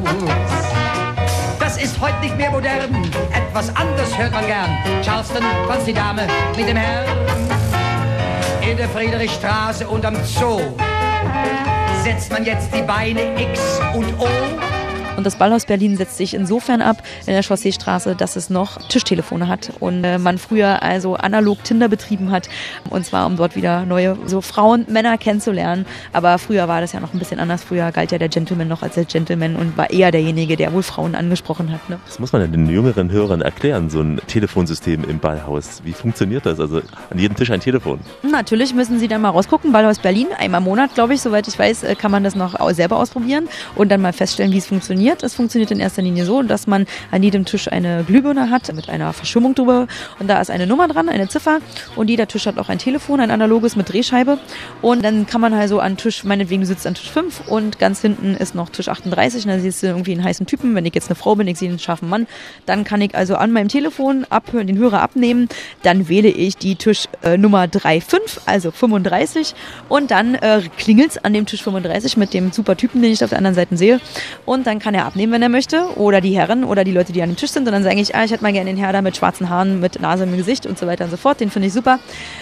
Das ist heute nicht mehr modern, etwas anders hört man gern. Charleston, was die Dame mit dem Herrn. In der Friedrichstraße und am Zoo setzt man jetzt die Beine X und O. Und das Ballhaus Berlin setzt sich insofern ab in der Chausseestraße, dass es noch Tischtelefone hat und äh, man früher also analog Tinder betrieben hat und zwar um dort wieder neue so Frauen, Männer kennenzulernen. Aber früher war das ja noch ein bisschen anders. Früher galt ja der Gentleman noch als der Gentleman und war eher derjenige, der wohl Frauen angesprochen hat. Ne? Das muss man ja den jüngeren Hörern erklären, so ein Telefonsystem im Ballhaus. Wie funktioniert das? Also an jedem Tisch ein Telefon. Natürlich müssen Sie dann mal rausgucken. Ballhaus Berlin, einmal im Monat, glaube ich, soweit ich weiß, äh, kann man das noch selber ausprobieren und dann mal feststellen, wie es funktioniert. Es funktioniert in erster Linie so, dass man an jedem Tisch eine Glühbirne hat mit einer Verschimmung drüber. Und da ist eine Nummer dran, eine Ziffer. Und jeder Tisch hat auch ein Telefon, ein analoges mit Drehscheibe. Und dann kann man also an Tisch, meinetwegen du sitzt an Tisch 5 und ganz hinten ist noch Tisch 38 und da siehst du irgendwie einen heißen Typen. Wenn ich jetzt eine Frau bin, ich sehe einen scharfen Mann, dann kann ich also an meinem Telefon abhören, den Hörer abnehmen, dann wähle ich die Tisch äh, Nummer 35, also 35 und dann äh, klingelt's an dem Tisch 35 mit dem super Typen, den ich auf der anderen Seite sehe. Und dann kann er abnehmen, wenn er möchte oder die Herren oder die Leute, die an dem Tisch sind und dann sage ich, ah, ich hätte mal gerne den Herr da mit schwarzen Haaren, mit Nase im Gesicht und so weiter und so fort, den finde ich super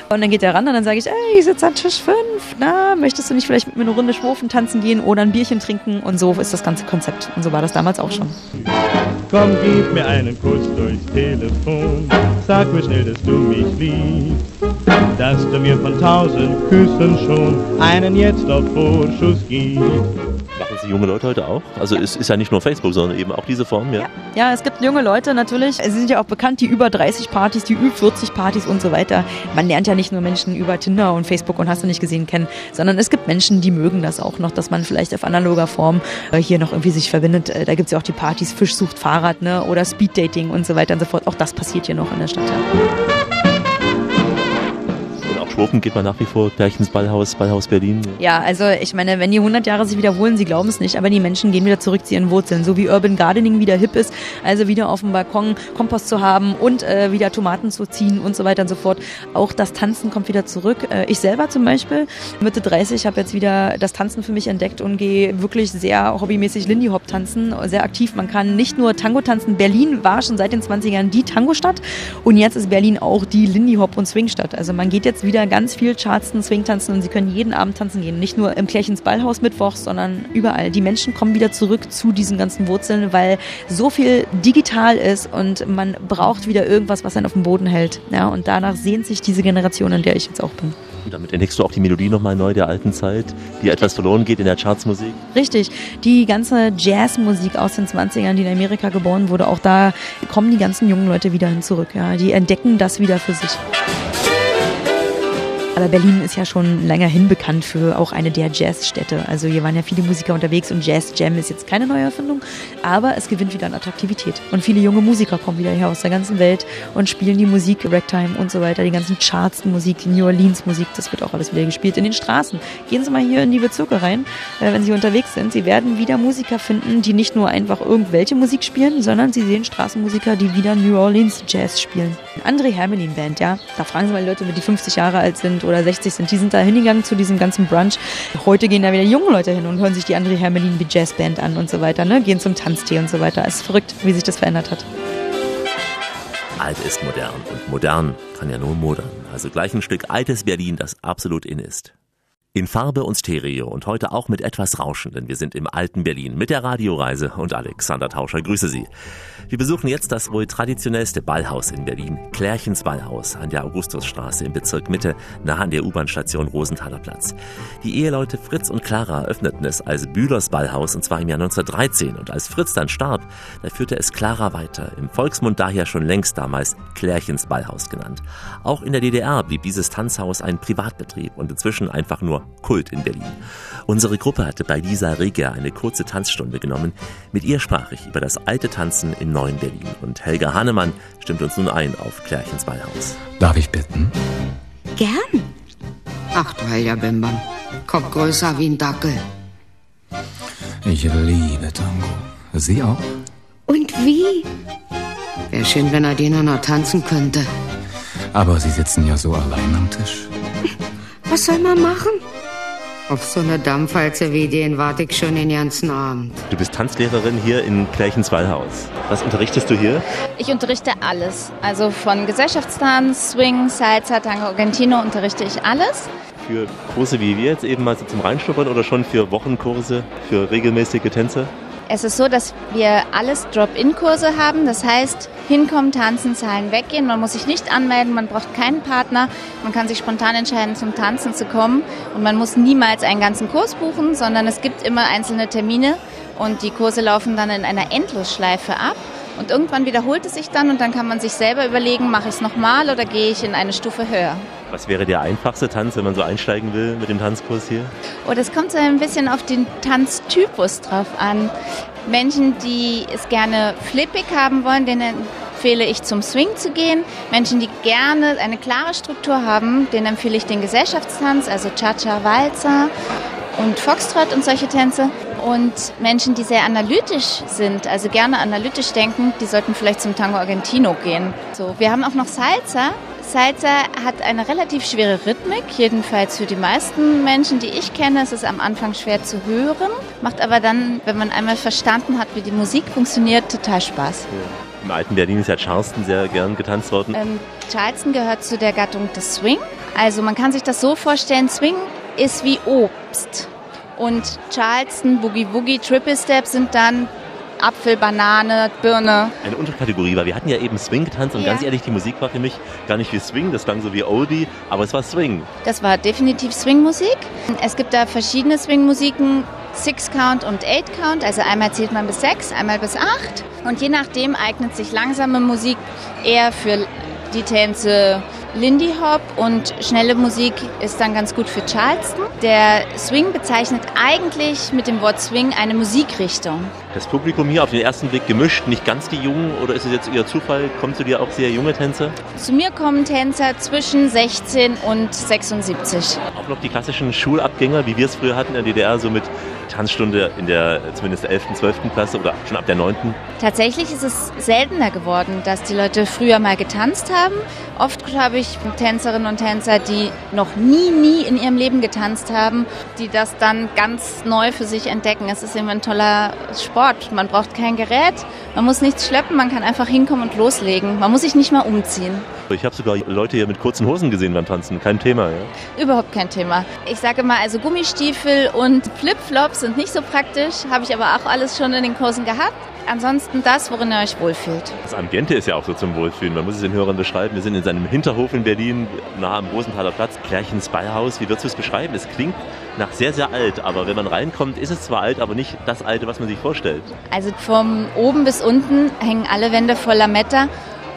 und dann geht er ran und dann sage ich, ey, ich sitze an Tisch 5, na, möchtest du nicht vielleicht mit mir eine Runde schwurfen, tanzen gehen oder ein Bierchen trinken und so ist das ganze Konzept und so war das damals auch schon. Komm, gib mir einen Kuss durchs Telefon. Sag mir schnell, dass du mich liebst. Dass du mir von tausend Küssen schon einen jetzt auf Vorschuss gibst. Machen Sie junge Leute heute auch? Also es ist ja nicht nur Facebook, sondern eben auch diese Form, ja? Ja, es gibt junge Leute natürlich. Sie sind ja auch bekannt, die über 30 Partys, die über 40 Partys und so weiter. Man lernt ja nicht nur Menschen über Tinder und Facebook und hast du nicht gesehen kennen, sondern es gibt Menschen, die mögen das auch noch, dass man vielleicht auf analoger Form äh, hier noch irgendwie sich verbindet. Äh, Da gibt's ja auch die Partys Fisch sucht Fahrrad ne? oder Speeddating und so weiter und so fort. Auch das passiert hier noch in der Stadt. Ja. Schwurfen geht man nach wie vor gleich ins Ballhaus, Ballhaus Berlin. Ja, also ich meine, wenn die 100 Jahre sich wiederholen, sie glauben es nicht, aber die Menschen gehen wieder zurück zu ihren Wurzeln, so wie Urban Gardening wieder hip ist, also wieder auf dem Balkon Kompost zu haben und äh, wieder Tomaten zu ziehen und so weiter und so fort. Auch das Tanzen kommt wieder zurück. Äh, ich selber zum Beispiel, Mitte 30, habe jetzt wieder das Tanzen für mich entdeckt und gehe wirklich sehr hobbymäßig Lindy Hop tanzen, sehr aktiv. Man kann nicht nur Tango tanzen. Berlin war schon seit den 20ern die Tango-Stadt und jetzt ist Berlin auch die Lindy Hop und Swing-Stadt. Also man geht jetzt wieder ganz viel Charleston Swing tanzen und sie können jeden Abend tanzen gehen. Nicht nur im Klärchens Ballhaus mittwochs, sondern überall. Die Menschen kommen wieder zurück zu diesen ganzen Wurzeln, weil so viel digital ist und man braucht wieder irgendwas, was einen auf dem Boden hält. Ja, und danach sehnt sich diese Generation, in der ich jetzt auch bin. Und damit entdeckst du auch die Melodie nochmal neu der alten Zeit, die etwas verloren geht in der Chartsmusik. Richtig. Die ganze Jazzmusik aus den 20ern, die in Amerika geboren wurde, auch da kommen die ganzen jungen Leute wieder hin zurück. Ja. Die entdecken das wieder für sich. Aber Berlin ist ja schon länger hin bekannt für auch eine der Jazzstädte. Also hier waren ja viele Musiker unterwegs und Jazz Jam ist jetzt keine neue Erfindung, aber es gewinnt wieder an Attraktivität. Und viele junge Musiker kommen wieder her aus der ganzen Welt und spielen die Musik, Ragtime und so weiter, die ganzen Charts Musik, die New Orleans Musik, das wird auch alles wieder gespielt in den Straßen. Gehen Sie mal hier in die Bezirke rein, äh, wenn Sie unterwegs sind. Sie werden wieder Musiker finden, die nicht nur einfach irgendwelche Musik spielen, sondern Sie sehen Straßenmusiker, die wieder New Orleans Jazz spielen. André Hermelin Band, ja. Da fragen Sie mal Leute, die 50 Jahre alt sind oder 60 sind. Die sind da hingegangen zu diesem ganzen Brunch. Heute gehen da wieder junge Leute hin und hören sich die André Hermelin Jazz Band an und so weiter, ne? Gehen zum Tanztee und so weiter. Es ist verrückt, wie sich das verändert hat. Alt ist modern und modern kann ja nur modern. Also gleich ein Stück altes Berlin, das absolut in ist. In Farbe und Stereo und heute auch mit etwas Rauschen, denn wir sind im alten Berlin mit der Radioreise und Alexander Tauscher grüße Sie. Wir besuchen jetzt das wohl traditionellste Ballhaus in Berlin, Klärchens Ballhaus an der Augustusstraße im Bezirk Mitte, nah an der U-Bahn-Station Rosenthaler Platz. Die Eheleute Fritz und Clara öffneten es als Bühlers Ballhaus und zwar im Jahr 1913 und als Fritz dann starb, da führte es Clara weiter, im Volksmund daher schon längst damals Klärchens Ballhaus genannt. Auch in der DDR blieb dieses Tanzhaus ein Privatbetrieb und inzwischen einfach nur Kult in Berlin. Unsere Gruppe hatte bei Lisa Reger eine kurze Tanzstunde genommen. Mit ihr sprach ich über das alte Tanzen im neuen Berlin. Und Helga Hannemann stimmt uns nun ein auf Klärchens Ballhaus. Darf ich bitten? Gern. Ach du Helga Bimbam. Kopf größer wie ein Dackel. Ich liebe Tango. Sie auch? Und wie? Wäre schön, wenn Adina noch tanzen könnte. Aber Sie sitzen ja so allein am Tisch. Was soll man machen? Auf so eine Dampfwalze wie den warte ich schon den ganzen Abend. Du bist Tanzlehrerin hier in Gleichenswallhaus. Was unterrichtest du hier? Ich unterrichte alles. Also von Gesellschaftstanz, Swing, Salsa, Tango, Argentino unterrichte ich alles. Für Kurse wie wir jetzt eben mal so zum Reinschnuppern oder schon für Wochenkurse, für regelmäßige Tänze? Es ist so, dass wir alles Drop-in-Kurse haben. Das heißt, hinkommen, tanzen, zahlen, weggehen. Man muss sich nicht anmelden, man braucht keinen Partner. Man kann sich spontan entscheiden, zum Tanzen zu kommen. Und man muss niemals einen ganzen Kurs buchen, sondern es gibt immer einzelne Termine. Und die Kurse laufen dann in einer Endlosschleife ab. Und irgendwann wiederholt es sich dann und dann kann man sich selber überlegen, mache ich es nochmal oder gehe ich in eine Stufe höher. Was wäre der einfachste Tanz, wenn man so einsteigen will mit dem Tanzkurs hier? Oh, das kommt so ein bisschen auf den Tanztypus drauf an. Menschen, die es gerne flippig haben wollen, denen empfehle ich zum Swing zu gehen. Menschen, die gerne eine klare Struktur haben, denen empfehle ich den Gesellschaftstanz, also Cha-Cha, Walzer und Foxtrot und solche Tänze. Und Menschen, die sehr analytisch sind, also gerne analytisch denken, die sollten vielleicht zum Tango Argentino gehen. So, wir haben auch noch Salsa. Salsa hat eine relativ schwere Rhythmik, jedenfalls für die meisten Menschen, die ich kenne, ist es am Anfang schwer zu hören, macht aber dann, wenn man einmal verstanden hat, wie die Musik funktioniert, total Spaß. Ja. Im alten Berlin ist ja Charleston sehr gern getanzt worden. Ähm, Charleston gehört zu der Gattung des Swing. Also man kann sich das so vorstellen, Swing ist wie Obst. Und Charleston, Boogie Woogie, Triple Step sind dann Apfel, Banane, Birne. Eine Unterkategorie, weil wir hatten ja eben Swing getanzt und Ja. ganz ehrlich, die Musik war für mich gar nicht wie Swing, das klang so wie Oldie, aber es war Swing. Das war definitiv Swingmusik. Es gibt da verschiedene Swingmusiken, Six Count und Eight Count. Also einmal zählt man bis sechs, einmal bis acht. Und je nachdem eignet sich langsame Musik eher für die Tänze Lindy Hop und schnelle Musik ist dann ganz gut für Charleston. Der Swing bezeichnet eigentlich mit dem Wort Swing eine Musikrichtung. Das Publikum hier auf den ersten Blick gemischt, nicht ganz die Jungen oder ist es jetzt eher Zufall? Kommen zu dir auch sehr junge Tänzer? Zu mir kommen Tänzer zwischen 16 und 76. Auch noch die klassischen Schulabgänger, wie wir es früher hatten in der DDR, so mit Tanzstunde in der zumindest 11., 12. Klasse oder schon ab der 9. Tatsächlich ist es seltener geworden, dass die Leute früher mal getanzt haben. Oft habe ich Tänzerinnen und Tänzer, die noch nie, nie in ihrem Leben getanzt haben, die das dann ganz neu für sich entdecken. Es ist eben ein toller Sport. Man braucht kein Gerät, man muss nichts schleppen, man kann einfach hinkommen und loslegen. Man muss sich nicht mal umziehen. Ich habe sogar Leute hier mit kurzen Hosen gesehen beim Tanzen, kein Thema. Ja? Überhaupt kein Thema. Ich sage mal, also Gummistiefel und Flipflops sind nicht so praktisch, habe ich aber auch alles schon in den Kursen gehabt. Ansonsten das, worin ihr euch wohlfühlt. Das Ambiente ist ja auch so zum Wohlfühlen. Man muss es den Hörern beschreiben. Wir sind in seinem Hinterhof in Berlin, nahe am Rosenthaler Platz, Klärchens Beihaus. Wie würdest du es beschreiben? Es klingt nach sehr, sehr alt, aber wenn man reinkommt, ist es zwar alt, aber nicht das Alte, was man sich vorstellt. Also von oben bis unten hängen alle Wände voll Lametta.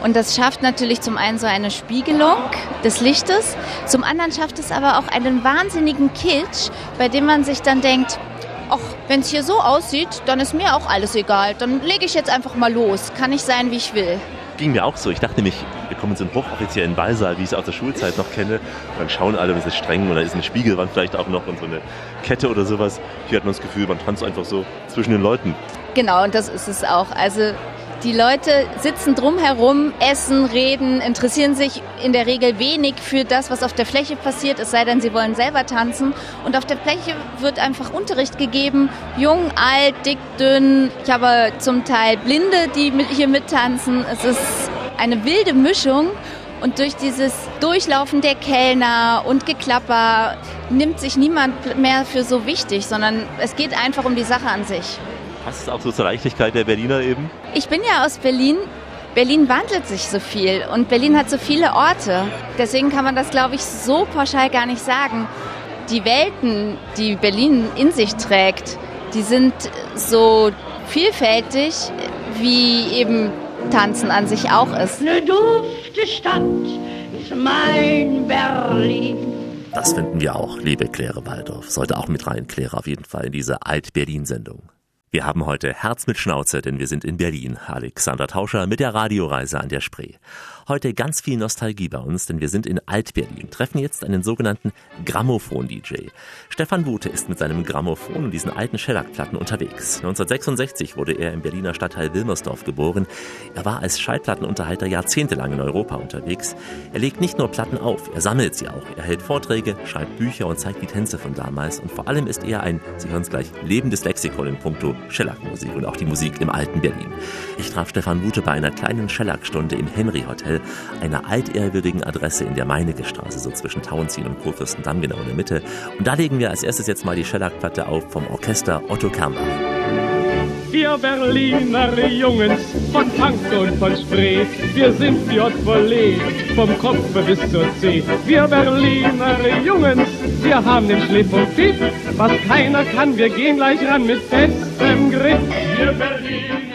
Und das schafft natürlich zum einen so eine Spiegelung des Lichtes, zum anderen schafft es aber auch einen wahnsinnigen Kitsch, bei dem man sich dann denkt, ach, wenn es hier so aussieht, dann ist mir auch alles egal. Dann lege ich jetzt einfach mal los. Kann ich sein, wie ich will. Ging mir auch so. Ich dachte nämlich, wir kommen einen hochoffiziellen Ballsaal, wie ich es aus der Schulzeit noch kenne. Und dann schauen alle, es ist streng und da ist eine Spiegelwand vielleicht auch noch und so eine Kette oder sowas. Hier hat man das Gefühl, man tanzt einfach so zwischen den Leuten. Genau, und das ist es auch. Also die Leute sitzen drumherum, essen, reden, interessieren sich in der Regel wenig für das, was auf der Fläche passiert, es sei denn, sie wollen selber tanzen. Und auf der Fläche wird einfach Unterricht gegeben, jung, alt, dick, dünn. Ich habe zum Teil Blinde, die hier mittanzen. Es ist eine wilde Mischung. Und durch dieses Durchlaufen der Kellner und Geklapper nimmt sich niemand mehr für so wichtig, sondern es geht einfach um die Sache an sich. Passt es auch so zur Leichtigkeit der Berliner eben? Ich bin ja aus Berlin. Berlin wandelt sich so viel und Berlin hat so viele Orte. Deswegen kann man das, glaube ich, so pauschal gar nicht sagen. Die Welten, die Berlin in sich trägt, die sind so vielfältig, wie eben Tanzen an sich auch ist. Eine dufte Stadt ist mein Berlin. Das finden wir auch, liebe Claire Waldorf. Sollte auch mit rein, Claire, auf jeden Fall in diese Alt-Berlin-Sendung. Wir haben heute Herz mit Schnauze, denn wir sind in Berlin. Alexander Tauscher mit der Radioreise an der Spree. Heute ganz viel Nostalgie bei uns, denn wir sind in Alt-Berlin, treffen jetzt einen sogenannten Grammophon-DJ. Stefan Wute ist mit seinem Grammophon und diesen alten Schellackplatten unterwegs. 1966 wurde er im Berliner Stadtteil Wilmersdorf geboren. Er war als Schallplattenunterhalter jahrzehntelang in Europa unterwegs. Er legt nicht nur Platten auf, er sammelt sie auch. Er hält Vorträge, schreibt Bücher und zeigt die Tänze von damals. Und vor allem ist er ein, Sie hören es gleich, lebendes Lexikon in puncto Schellackmusik und auch die Musik im alten Berlin. Ich traf Stefan Wute bei einer kleinen Schellackstunde im Henry Hotel, einer altehrwürdigen Adresse in der Meinegestraße, so zwischen Tauenziehen und Kurfürstendamm, genau in der Mitte. Und da legen wir als erstes jetzt mal die Schellackplatte auf vom Orchester Otto Kernbach. Wir Berliner Jungens von Pank und von Spree, wir sind wie Volé, vom Kopf bis zur Zeh. Wir Berliner Jungens, wir haben den Schliff und Pfiff, was keiner kann, wir gehen gleich ran mit festem Griff. Wir Berliner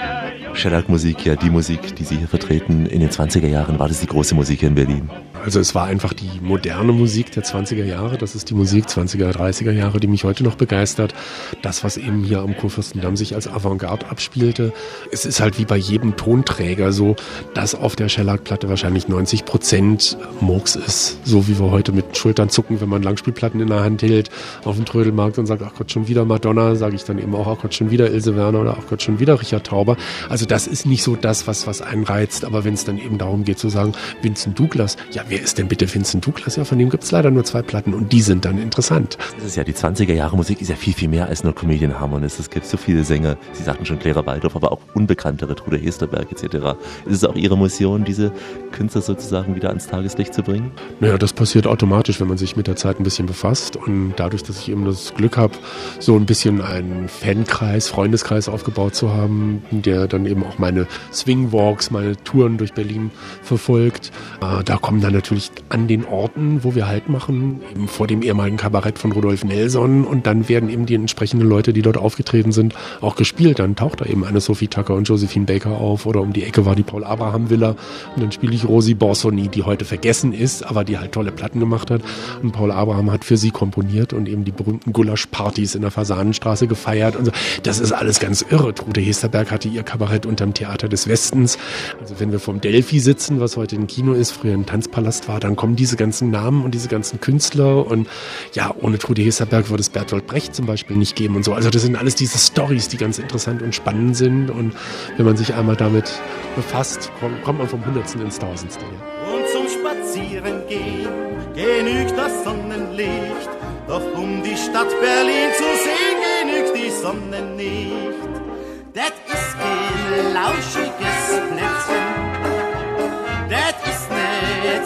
Shellac-Musik, ja die Musik, die Sie hier vertreten in den 20er Jahren, war das die große Musik hier in Berlin? Also es war einfach die moderne Musik der 20er Jahre. Das ist die Musik 20er, 30er Jahre, die mich heute noch begeistert. Das, was eben hier am Kurfürstendamm sich als Avantgarde abspielte. Es ist halt wie bei jedem Tonträger so, dass auf der Shellac-Platte wahrscheinlich 90 Prozent Murks ist. So wie wir heute mit Schultern zucken, wenn man Langspielplatten in der Hand hält auf dem Trödelmarkt und sagt, ach Gott, schon wieder Madonna, sage ich dann eben auch, ach Gott, schon wieder Ilse Werner oder ach Gott, schon wieder Richard Tauber. Also das ist nicht so das, was, was einen reizt. Aber wenn es dann eben darum geht zu sagen, Vincent Douglas, ja, wer ist denn bitte Vincent Douglas? Ja, von dem gibt es leider nur zwei Platten und die sind dann interessant. Das ist ja, die 20er Jahre Musik ist ja viel, viel mehr als nur Comedian Harmonist. Es gibt so viele Sänger, Sie sagten schon Clara Waldorf, aber auch unbekanntere, Trude Hesterberg etc. Ist es auch Ihre Mission, diese Künstler sozusagen wieder ans Tageslicht zu bringen? Naja, das passiert automatisch, wenn man sich mit der Zeit ein bisschen befasst. Und dadurch, dass ich eben das Glück habe, so ein bisschen einen Fankreis, Freundeskreis aufgebaut zu haben, der dann eben auch meine Swingwalks, meine Touren durch Berlin verfolgt, äh, da kommen dann natürlich an den Orten, wo wir Halt machen, eben vor dem ehemaligen Kabarett von Rudolf Nelson und dann werden eben die entsprechenden Leute, die dort aufgetreten sind, auch gespielt. Dann taucht da eben eine Sophie Tucker und Josephine Baker auf oder um die Ecke war die Paul Abraham Villa und dann spiele ich Rosi Borsoni, die heute vergessen ist, aber die halt tolle Platten gemacht hat und Paul Abraham hat für sie komponiert und eben die berühmten Gulasch-Partys in der Fasanenstraße gefeiert und so. Das ist alles ganz irre. Trude Hesterberg hatte ihr Kabarett unterm Theater des Westens. Also wenn wir vom Delphi sitzen, was heute ein Kino ist, früher ein Tanzpalast war, dann kommen diese ganzen Namen und diese ganzen Künstler und ja, ohne Trude Hesterberg würde es Bertolt Brecht zum Beispiel nicht geben und so. Also das sind alles diese Stories, die ganz interessant und spannend sind und wenn man sich einmal damit befasst, kommt, man vom Hundertsten ins Tausendste. Ja. Und zum Spazierengehen genügt das Sonnenlicht, doch um die Stadt Berlin zu sehen, genügt die Sonne nicht. Das lauschiges Plätzchen,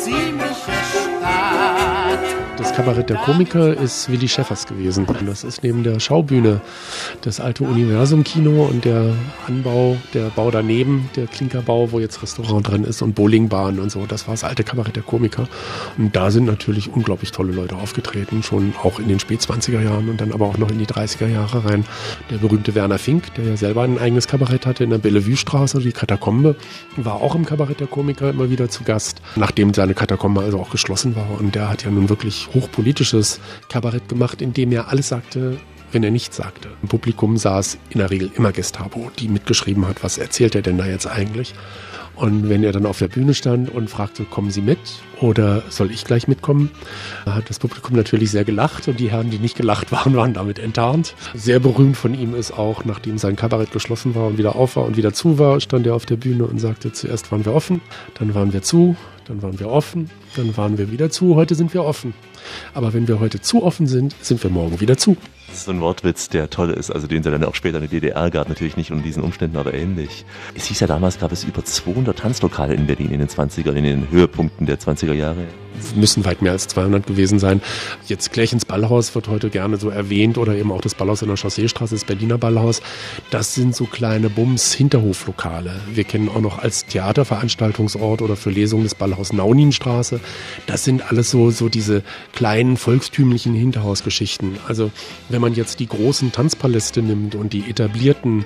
ziemliche Stadt. Das Kabarett der Komiker ist Willi Schäffers gewesen. Das ist neben der Schaubühne das alte Universum-Kino und der Anbau, der Bau daneben, der Klinkerbau, wo jetzt Restaurant drin ist und Bowlingbahn und so. Das war das alte Kabarett der Komiker. Und da sind natürlich unglaublich tolle Leute aufgetreten, schon auch in den Spät-20er Jahren und dann aber auch noch in die 30er Jahre rein. Der berühmte Werner Fink, der ja selber ein eigenes Kabarett hatte in der Bellevue-Straße, die Katakombe, war auch im Kabarett der Komiker immer wieder zu Gast, nachdem seine Katakombe also auch geschlossen war. Und der hat ja nun wirklich hochpolitisches Kabarett gemacht, in dem er alles sagte, wenn er nichts sagte. Im Publikum saß in der Regel immer Gestapo, die mitgeschrieben hat, was erzählt er denn da jetzt eigentlich. Und wenn er dann auf der Bühne stand und fragte, kommen Sie mit oder soll ich gleich mitkommen, hat das Publikum natürlich sehr gelacht und die Herren, die nicht gelacht waren, waren damit enttarnt. Sehr berühmt von ihm ist auch, nachdem sein Kabarett geschlossen war und wieder auf war und wieder zu war, stand er auf der Bühne und sagte, zuerst waren wir offen, dann waren wir zu, dann waren wir offen, dann waren wir wieder zu, heute sind wir offen. Aber wenn wir heute zu offen sind, sind wir morgen wieder zu. Das ist so ein Wortwitz, der toll ist, also den es dann auch später in der DDR gab, natürlich nicht unter diesen Umständen, aber ähnlich. Es hieß ja damals, gab es über 200 Tanzlokale in Berlin in den 20er, in den Höhepunkten der 20er Jahre müssen weit mehr als 200 gewesen sein. Jetzt Klärchens Ballhaus wird heute gerne so erwähnt oder eben auch das Ballhaus in der Chausseestraße, das Berliner Ballhaus. Das sind so kleine Bums-Hinterhoflokale. Wir kennen auch noch als Theaterveranstaltungsort oder für Lesungen das Ballhaus Nauninstraße. Das sind alles so, so diese kleinen volkstümlichen Hinterhausgeschichten. Also wenn man jetzt die großen Tanzpaläste nimmt und die etablierten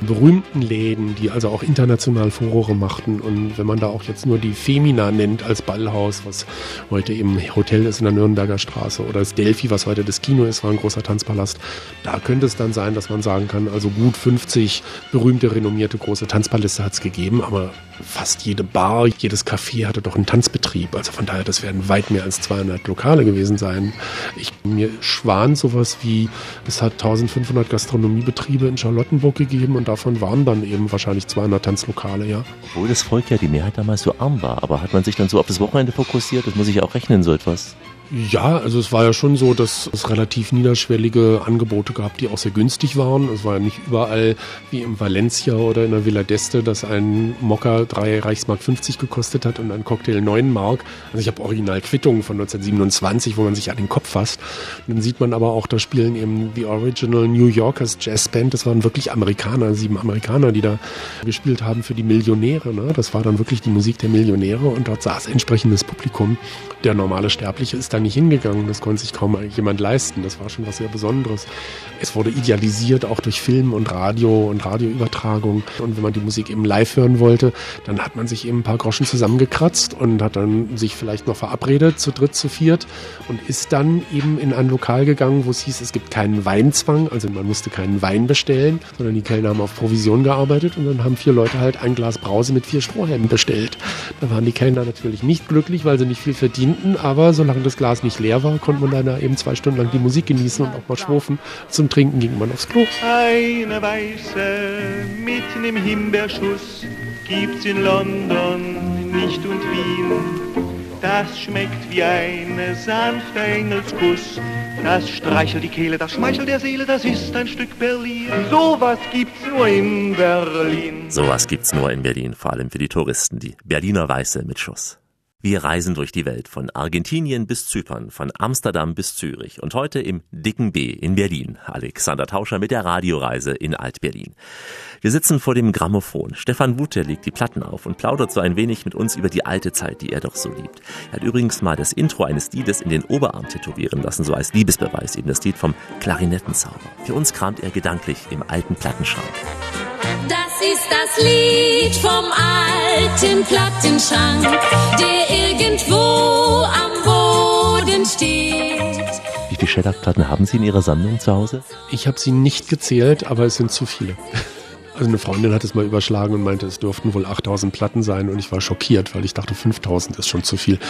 berühmten Läden, die also auch international Furore machten. Und wenn man da auch jetzt nur die Femina nennt als Ballhaus, was heute eben Hotel ist in der Nürnberger Straße oder das Delphi, was heute das Kino ist, war ein großer Tanzpalast. Da könnte es dann sein, dass man sagen kann, also gut 50 berühmte, renommierte große Tanzpaläste hat es gegeben, aber fast jede Bar, jedes Café hatte doch einen Tanzbetrieb. Also von daher, das werden weit mehr als 200 Lokale gewesen sein. Ich mir schwan sowas wie, es hat 1500 Gastronomiebetriebe in Charlottenburg gegeben und davon waren dann eben wahrscheinlich 200 Tanzlokale, ja. Obwohl das Volk ja die Mehrheit damals so arm war, aber hat man sich dann so auf das Wochenende fokussiert? Das muss ich ja auch rechnen, so etwas. Ja, also es war ja schon so, dass es relativ niederschwellige Angebote gab, die auch sehr günstig waren. Es war ja nicht überall wie im Valencia oder in der Villa d'Este, dass ein Mokka 3 Reichsmark 50 gekostet hat und ein Cocktail 9 Mark. Also ich habe original Quittungen von 1927, wo man sich an den Kopf fasst. Und dann sieht man aber auch, da spielen eben die Original New Yorkers Jazz Band. Das waren wirklich Amerikaner, sieben Amerikaner, die da gespielt haben für die Millionäre. Ne? Das war dann wirklich die Musik der Millionäre und dort saß entsprechendes Publikum. Der normale Sterbliche ist da nicht hingegangen. Das konnte sich kaum jemand leisten. Das war schon was sehr Besonderes. Es wurde idealisiert, auch durch Film und Radio und Radioübertragung. Und wenn man die Musik eben live hören wollte, dann hat man sich eben ein paar Groschen zusammengekratzt und hat dann sich vielleicht noch verabredet, zu dritt, zu viert und ist dann eben in ein Lokal gegangen, wo es hieß, es gibt keinen Weinzwang, also man musste keinen Wein bestellen, sondern die Kellner haben auf Provision gearbeitet und dann haben vier Leute halt ein Glas Brause mit vier Strohhelmen bestellt. Da waren die Kellner natürlich nicht glücklich, weil sie nicht viel verdienten, aber solange das Glas nicht leer war, konnte man dann eben zwei Stunden lang die Musik genießen und auch mal schwufen. Zum Trinken ging man aufs Klo. Eine weiße mitten im Himbeerschuss gibt's in London nicht und Wien. Das schmeckt wie ein sanfter Engelskuss. Das streichelt die Kehle, das schmeichelt der Seele, das ist ein Stück Berlin. Sowas gibt's nur in Berlin. Sowas gibt's nur in Berlin, vor allem für die Touristen, die Berliner Weiße mit Schuss. Wir reisen durch die Welt, von Argentinien bis Zypern, von Amsterdam bis Zürich und heute im dicken B in Berlin. Alexander Tauscher mit der Radioreise in Alt-Berlin. Wir sitzen vor dem Grammophon. Stefan Wute legt die Platten auf und plaudert so ein wenig mit uns über die alte Zeit, die er doch so liebt. Er hat übrigens mal das Intro eines Liedes in den Oberarm tätowieren lassen, so als Liebesbeweis, eben das Lied vom Klarinettenzauber. Für uns kramt er gedanklich im alten Plattenschrank. Das ist das Lied vom alten Plattenschrank, der irgendwo am Boden steht. Wie viele Shellac-Platten haben Sie in Ihrer Sammlung zu Hause? Ich habe sie nicht gezählt, aber es sind zu viele. Also eine Freundin hat es mal überschlagen und meinte, es dürften wohl 8000 Platten sein und ich war schockiert, weil ich dachte, 5000 ist schon zu viel.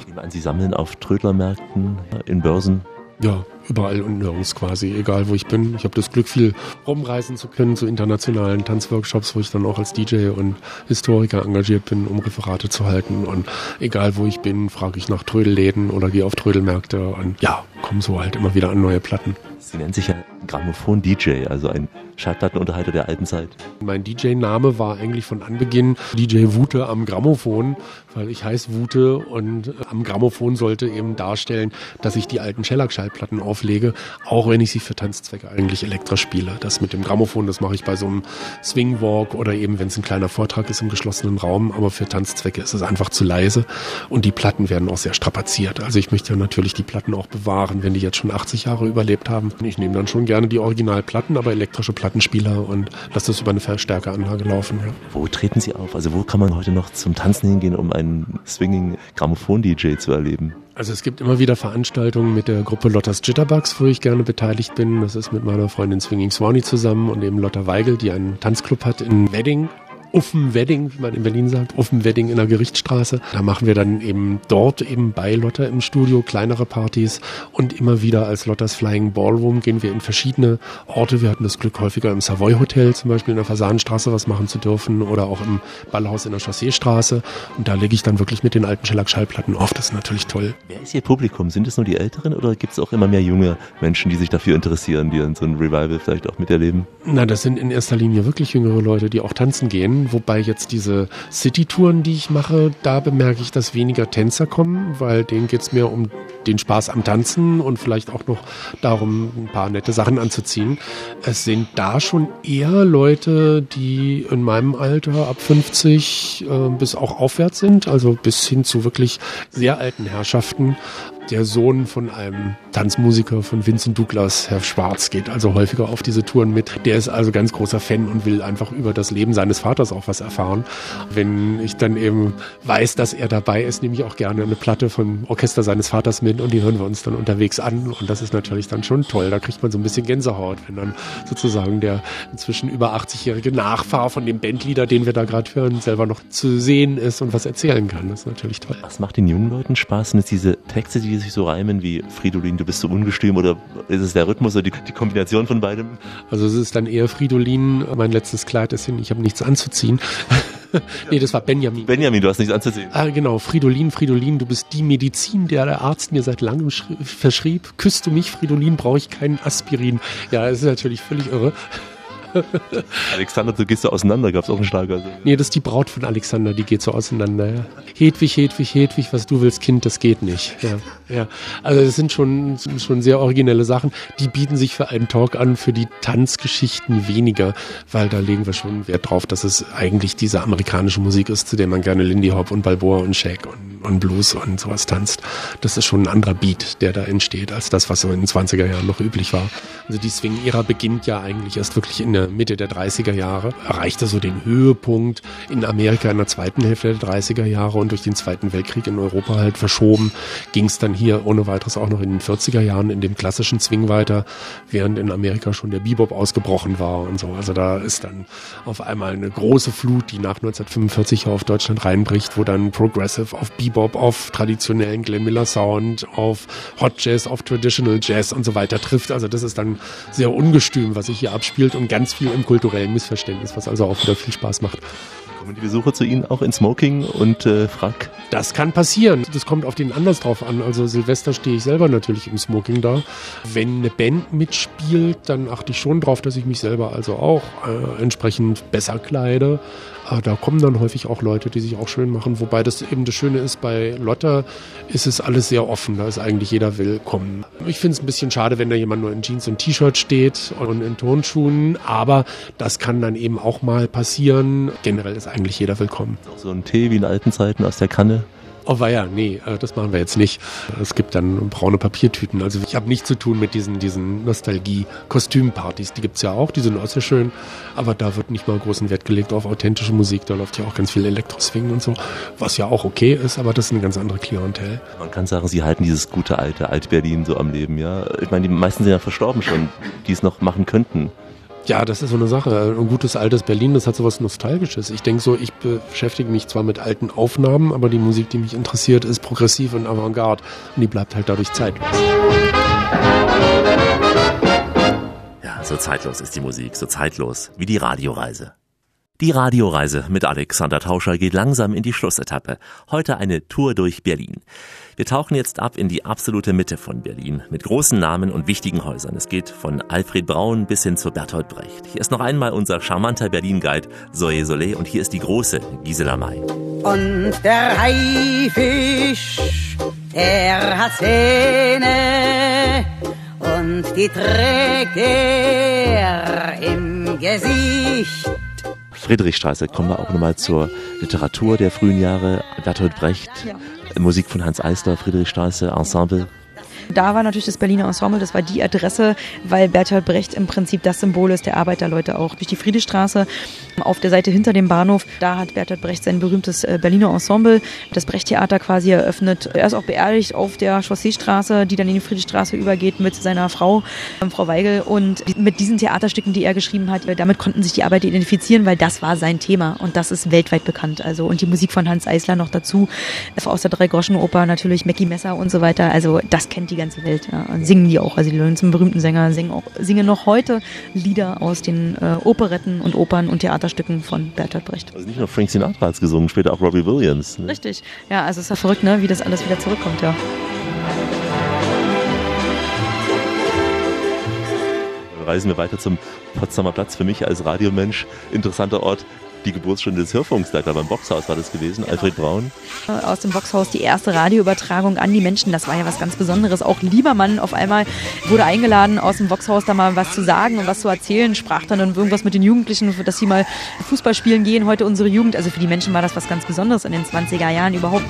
Ich nehme an, Sie sammeln auf Trödlermärkten, in Börsen. Ja, überall und nirgends quasi, egal wo ich bin. Ich habe das Glück, viel rumreisen zu können zu internationalen Tanzworkshops, wo ich dann auch als DJ und Historiker engagiert bin, um Referate zu halten. Und egal wo ich bin, frage ich nach Trödelläden oder gehe auf Trödelmärkte und ja, komme so halt immer wieder an neue Platten. Sie nennen sich ja Grammophon-DJ, also ein Schallplattenunterhalter der alten Zeit. Mein DJ-Name war eigentlich von Anbeginn DJ Wute am Grammophon, weil ich heiße Wute und am Grammophon sollte eben darstellen, dass ich die alten Shellac-Schallplatten auflege, auch wenn ich sie für Tanzzwecke eigentlich elektrisch spiele. Das mit dem Grammophon, das mache ich bei so einem Swingwalk oder eben, wenn es ein kleiner Vortrag ist im geschlossenen Raum, aber für Tanzzwecke ist es einfach zu leise und die Platten werden auch sehr strapaziert. Also ich möchte ja natürlich die Platten auch bewahren, wenn die jetzt schon 80 Jahre überlebt haben. Ich nehme dann schon gerne die Originalplatten, aber elektrische Plattenspieler und lasse das über eine Verstärkeranlage laufen. Ja. Wo treten Sie auf? Also wo kann man heute noch zum Tanzen hingehen, um einen Swinging Grammophon-DJ zu erleben? Also es gibt immer wieder Veranstaltungen mit der Gruppe Lottas Jitterbugs, wo ich gerne beteiligt bin. Das ist mit meiner Freundin Swinging Swanee zusammen und eben Lotta Weigel, die einen Tanzclub hat in Wedding. Uffen-Wedding, wie man in Berlin sagt, Uffen-Wedding in der Gerichtsstraße. Da machen wir dann eben dort eben bei Lotta im Studio kleinere Partys und immer wieder als Lottas Flying Ballroom gehen wir in verschiedene Orte. Wir hatten das Glück, häufiger im Savoy Hotel zum Beispiel in der Fasanenstraße was machen zu dürfen oder auch im Ballhaus in der Chausseestraße. Und da lege ich dann wirklich mit den alten Shellac-Schallplatten auf. Das ist natürlich toll. Wer ist Ihr Publikum? Sind es nur die Älteren oder gibt es auch immer mehr junge Menschen, die sich dafür interessieren, die dann so ein Revival vielleicht auch miterleben? Na, das sind in erster Linie wirklich jüngere Leute, die auch tanzen gehen wobei jetzt diese City-Touren, die ich mache, da bemerke ich, dass weniger Tänzer kommen, weil denen geht es mehr um den Spaß am Tanzen und vielleicht auch noch darum, ein paar nette Sachen anzuziehen. Es sind da schon eher Leute, die in meinem Alter ab 50 äh, bis auch aufwärts sind, also bis hin zu wirklich sehr alten Herrschaften. Der Sohn von einem Tanzmusiker von Vincent Douglas, Herr Schwarz, geht also häufiger auf diese Touren mit. Der ist also ganz großer Fan und will einfach über das Leben seines Vaters auch was erfahren. Wenn ich dann eben weiß, dass er dabei ist, nehme ich auch gerne eine Platte vom Orchester seines Vaters mit und die hören wir uns dann unterwegs an. Und das ist natürlich dann schon toll. Da kriegt man so ein bisschen Gänsehaut, wenn dann sozusagen der inzwischen über 80-jährige Nachfahr von dem Bandleader, den wir da gerade hören, selber noch zu sehen ist und was erzählen kann. Das ist natürlich toll. Was macht den jungen Leuten Spaß? Sind es diese Texte, die sich so reimen wie Fridolin, du bist so ungestüm oder ist es der Rhythmus oder die, die Kombination von beidem? Also es ist dann eher Fridolin, mein letztes Kleid ist hin, ich habe nichts anzuziehen. nee, das war Benjamin. Benjamin, du hast nichts anzuziehen. Ah, genau, Fridolin, Fridolin, du bist die Medizin, der der Arzt mir seit langem verschrieb. Küsst du mich, Fridolin, brauche ich keinen Aspirin. Ja, das ist natürlich völlig irre. Alexander, du gehst so auseinander, gab es auch einen Schlager. Also. Nee, das ist die Braut von Alexander, die geht so auseinander. Ja. Hedwig, Hedwig, Hedwig, was du willst, Kind, das geht nicht. Ja, ja. Also das sind schon, schon sehr originelle Sachen. Die bieten sich für einen Talk an, für die Tanzgeschichten weniger, weil da legen wir schon Wert drauf, dass es eigentlich diese amerikanische Musik ist, zu der man gerne Lindy Hop und Balboa und Shake und, und Blues und sowas tanzt. Das ist schon ein anderer Beat, der da entsteht, als das, was so in den 20er Jahren noch üblich war. Also die Swing-Ära beginnt ja eigentlich erst wirklich in der Mitte der 30er Jahre, erreichte so den Höhepunkt in Amerika in der zweiten Hälfte der 30er Jahre und durch den Zweiten Weltkrieg in Europa halt verschoben, ging es dann hier ohne weiteres auch noch in den 40er Jahren in dem klassischen Swing weiter, während in Amerika schon der Bebop ausgebrochen war und so. Also da ist dann auf einmal eine große Flut, die nach 1945 auf Deutschland reinbricht, wo dann Progressive auf Bebop, auf traditionellen Glenn Miller Sound, auf Hot Jazz, auf Traditional Jazz und so weiter trifft. Also das ist dann sehr ungestüm, was sich hier abspielt und ganz viel im kulturellen Missverständnis, was also auch wieder viel Spaß macht. Kommen die Besucher zu Ihnen auch in Smoking und äh, Frack? Das kann passieren. Das kommt auf den Anlass drauf an. Also Silvester stehe ich selber natürlich im Smoking da. Wenn eine Band mitspielt, dann achte ich schon drauf, dass ich mich selber also auch äh, entsprechend besser kleide. Äh, da kommen dann häufig auch Leute, die sich auch schön machen. Wobei das eben das Schöne ist, bei Lotta ist es alles sehr offen. Da ist eigentlich jeder willkommen. Ich finde es ein bisschen schade, wenn da jemand nur in Jeans und T-Shirt steht und in Turnschuhen. Aber das kann dann eben auch mal passieren. Generell ist eigentlich jeder willkommen. So ein Tee wie in alten Zeiten aus der Kanne. Oh weia, nee, äh, das machen wir jetzt nicht. Es gibt dann braune Papiertüten. Also ich habe nichts zu tun mit diesen, diesen Nostalgie-Kostümpartys. Die gibt's ja auch, die sind auch sehr schön. Aber da wird nicht mal großen Wert gelegt auf authentische Musik. Da läuft ja auch ganz viel Elektroswing und so, was ja auch okay ist, aber das ist eine ganz andere Klientel. Man kann sagen, Sie halten dieses gute alte Alt-Berlin so am Leben, ja. Ich meine, die meisten sind ja verstorben schon, die es noch machen könnten. Ja, das ist so eine Sache. Ein gutes altes Berlin, das hat so was Nostalgisches. Ich denke so, ich beschäftige mich zwar mit alten Aufnahmen, aber die Musik, die mich interessiert, ist progressiv und Avantgarde. Und die bleibt halt dadurch zeitlos. Ja, so zeitlos ist die Musik, so zeitlos wie die Radioreise. Die Radioreise mit Alexander Tauscher geht langsam in die Schlussetappe. Heute eine Tour durch Berlin. Wir tauchen jetzt ab in die absolute Mitte von Berlin mit großen Namen und wichtigen Häusern. Es geht von Alfred Braun bis hin zu Bertolt Brecht. Hier ist noch einmal unser charmanter Berlin-Guide Zoe Solé und hier ist die große Gisela May. Und der Haifisch, er hat Zähne und die trägt er im Gesicht. Friedrichstraße, kommen wir auch nochmal zur Literatur der frühen Jahre. Bertolt Brecht. Musik von Hans Eisler, Friedrichstraße, Ensemble. Da war natürlich das Berliner Ensemble, das war die Adresse, weil Bertolt Brecht im Prinzip das Symbol ist der Arbeiterleute auch. Durch die Friedrichstraße auf der Seite hinter dem Bahnhof, da hat Bertolt Brecht sein berühmtes äh, Berliner Ensemble, das Brecht-Theater quasi eröffnet. Er ist auch beerdigt auf der Chausseestraße, die dann in die Friedrichstraße übergeht mit seiner Frau, ähm, Frau Weigel. Und mit diesen Theaterstücken, die er geschrieben hat, damit konnten sich die Arbeiter identifizieren, weil das war sein Thema und das ist weltweit bekannt. Also und die Musik von Hans Eisler noch dazu, aus der Drei-Groschen-Oper natürlich Mackie Messer und so weiter. Also das kennt die ganze Welt. Ja. Singen die auch. Also die Leute sind berühmten Sänger, singen auch, singen noch heute Lieder aus den äh, Operetten und Opern und Theaterstücken von Bertolt Brecht. Also nicht nur Frank Sinatra hat gesungen, später auch Robbie Williams. Ne? Richtig. Ja, also es ist ja verrückt, ne, wie das alles wieder zurückkommt, ja. Reisen wir weiter zum Potsdamer Platz. Für mich als Radiomensch interessanter Ort. Die Geburtsstunde des Hörfunks, da beim Boxhaus war das gewesen, Alfred Braun. Aus dem Boxhaus die erste Radioübertragung an die Menschen. Das war ja was ganz Besonderes. Auch Liebermann auf einmal wurde eingeladen, aus dem Boxhaus da mal was zu sagen und was zu erzählen. Sprach dann irgendwas mit den Jugendlichen, dass sie mal Fußball spielen gehen. Heute unsere Jugend. Also für die Menschen war das was ganz Besonderes in den 20er Jahren überhaupt.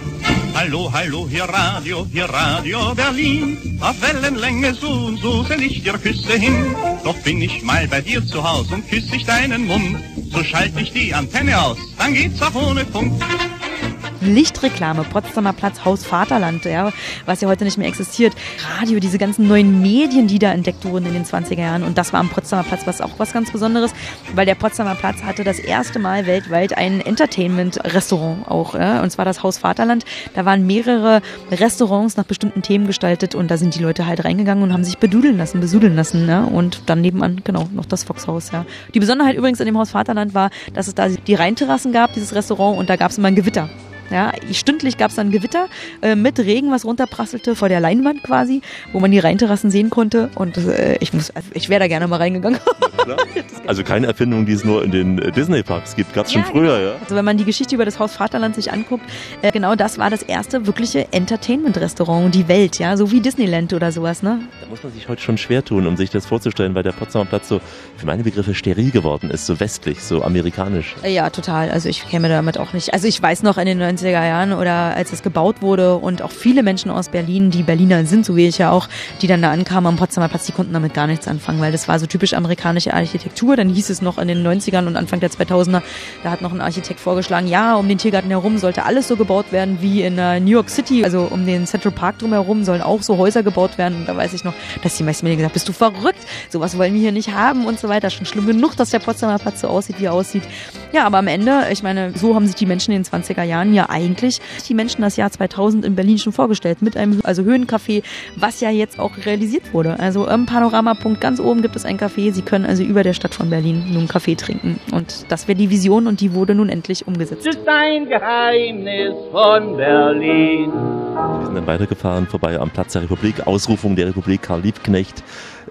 Hallo, hallo, hier Radio, hier Radio Berlin. Auf Wellenlänge so und so send ich dir Küsse hin. Doch bin ich mal bei dir zu Haus und küsse ich deinen Mund. So schalte ich die Antenne aus, dann geht's auch ohne Funk. Lichtreklame, Potsdamer Platz, Haus Vaterland, ja, was ja heute nicht mehr existiert. Radio, diese ganzen neuen Medien, die da entdeckt wurden in den 20er Jahren. Und das war am Potsdamer Platz was auch was ganz Besonderes, weil der Potsdamer Platz hatte das erste Mal weltweit ein Entertainment-Restaurant auch. Ja, und zwar das Haus Vaterland. Da waren mehrere Restaurants nach bestimmten Themen gestaltet und da sind die Leute halt reingegangen und haben sich bedudeln lassen, besudeln lassen. Ja, und dann nebenan, genau, noch das Foxhaus. Ja. Die Besonderheit übrigens in dem Haus Vaterland war, dass es da die Rheinterrassen gab, dieses Restaurant, und da gab es immer ein Gewitter. Ja, stündlich gab es dann Gewitter äh, mit Regen, was runterprasselte vor der Leinwand quasi, wo man die Rheinterrassen sehen konnte. Und äh, ich muss, ich wäre da gerne mal reingegangen. Also keine Erfindung, die es nur in den äh, Disney-Parks gibt. Gab es schon Ja, früher, genau. ja? Also wenn man die Geschichte über das Haus Vaterland sich anguckt, äh, genau das war das erste wirkliche Entertainment-Restaurant, die Welt, ja, so wie Disneyland oder sowas, ne? Da muss man sich heute schon schwer tun, um sich das vorzustellen, weil der Potsdamer Platz so, für meine Begriffe, steril geworden ist, so westlich, so amerikanisch. Ja, total. Also ich käme damit auch nicht. Also ich weiß noch in den 90er Jahren oder als es gebaut wurde und auch viele Menschen aus Berlin, die Berliner sind, so wie ich ja auch, die dann da ankamen am Potsdamer Platz, die konnten damit gar nichts anfangen, weil das war so typisch amerikanische Architektur. Dann hieß es noch in den 90ern und Anfang der 2000er, da hat noch ein Architekt vorgeschlagen, ja, um den Tiergarten herum sollte alles so gebaut werden wie in äh, New York City. Also um den Central Park drumherum sollen auch so Häuser gebaut werden. Und da weiß ich noch, dass die meisten mir gesagt bist du verrückt? Sowas wollen wir hier nicht haben und so weiter. Schon schlimm genug, dass der Potsdamer Platz so aussieht, wie er aussieht. Ja, aber am Ende, ich meine, so haben sich die Menschen in den 20er Jahren ja eigentlich die Menschen das Jahr 2000 in Berlin schon vorgestellt. Mit einem also Höhencafé, was ja jetzt auch realisiert wurde. Also am Panoramapunkt ganz oben gibt es ein Café. Sie können also über der Stadt von Berlin nun Kaffee trinken. Und das wäre die Vision und die wurde nun endlich umgesetzt. ist ein Geheimnis von Berlin. Wir sind dann weitergefahren, vorbei am Platz der Republik, Ausrufung der Republik, Karl Liebknecht,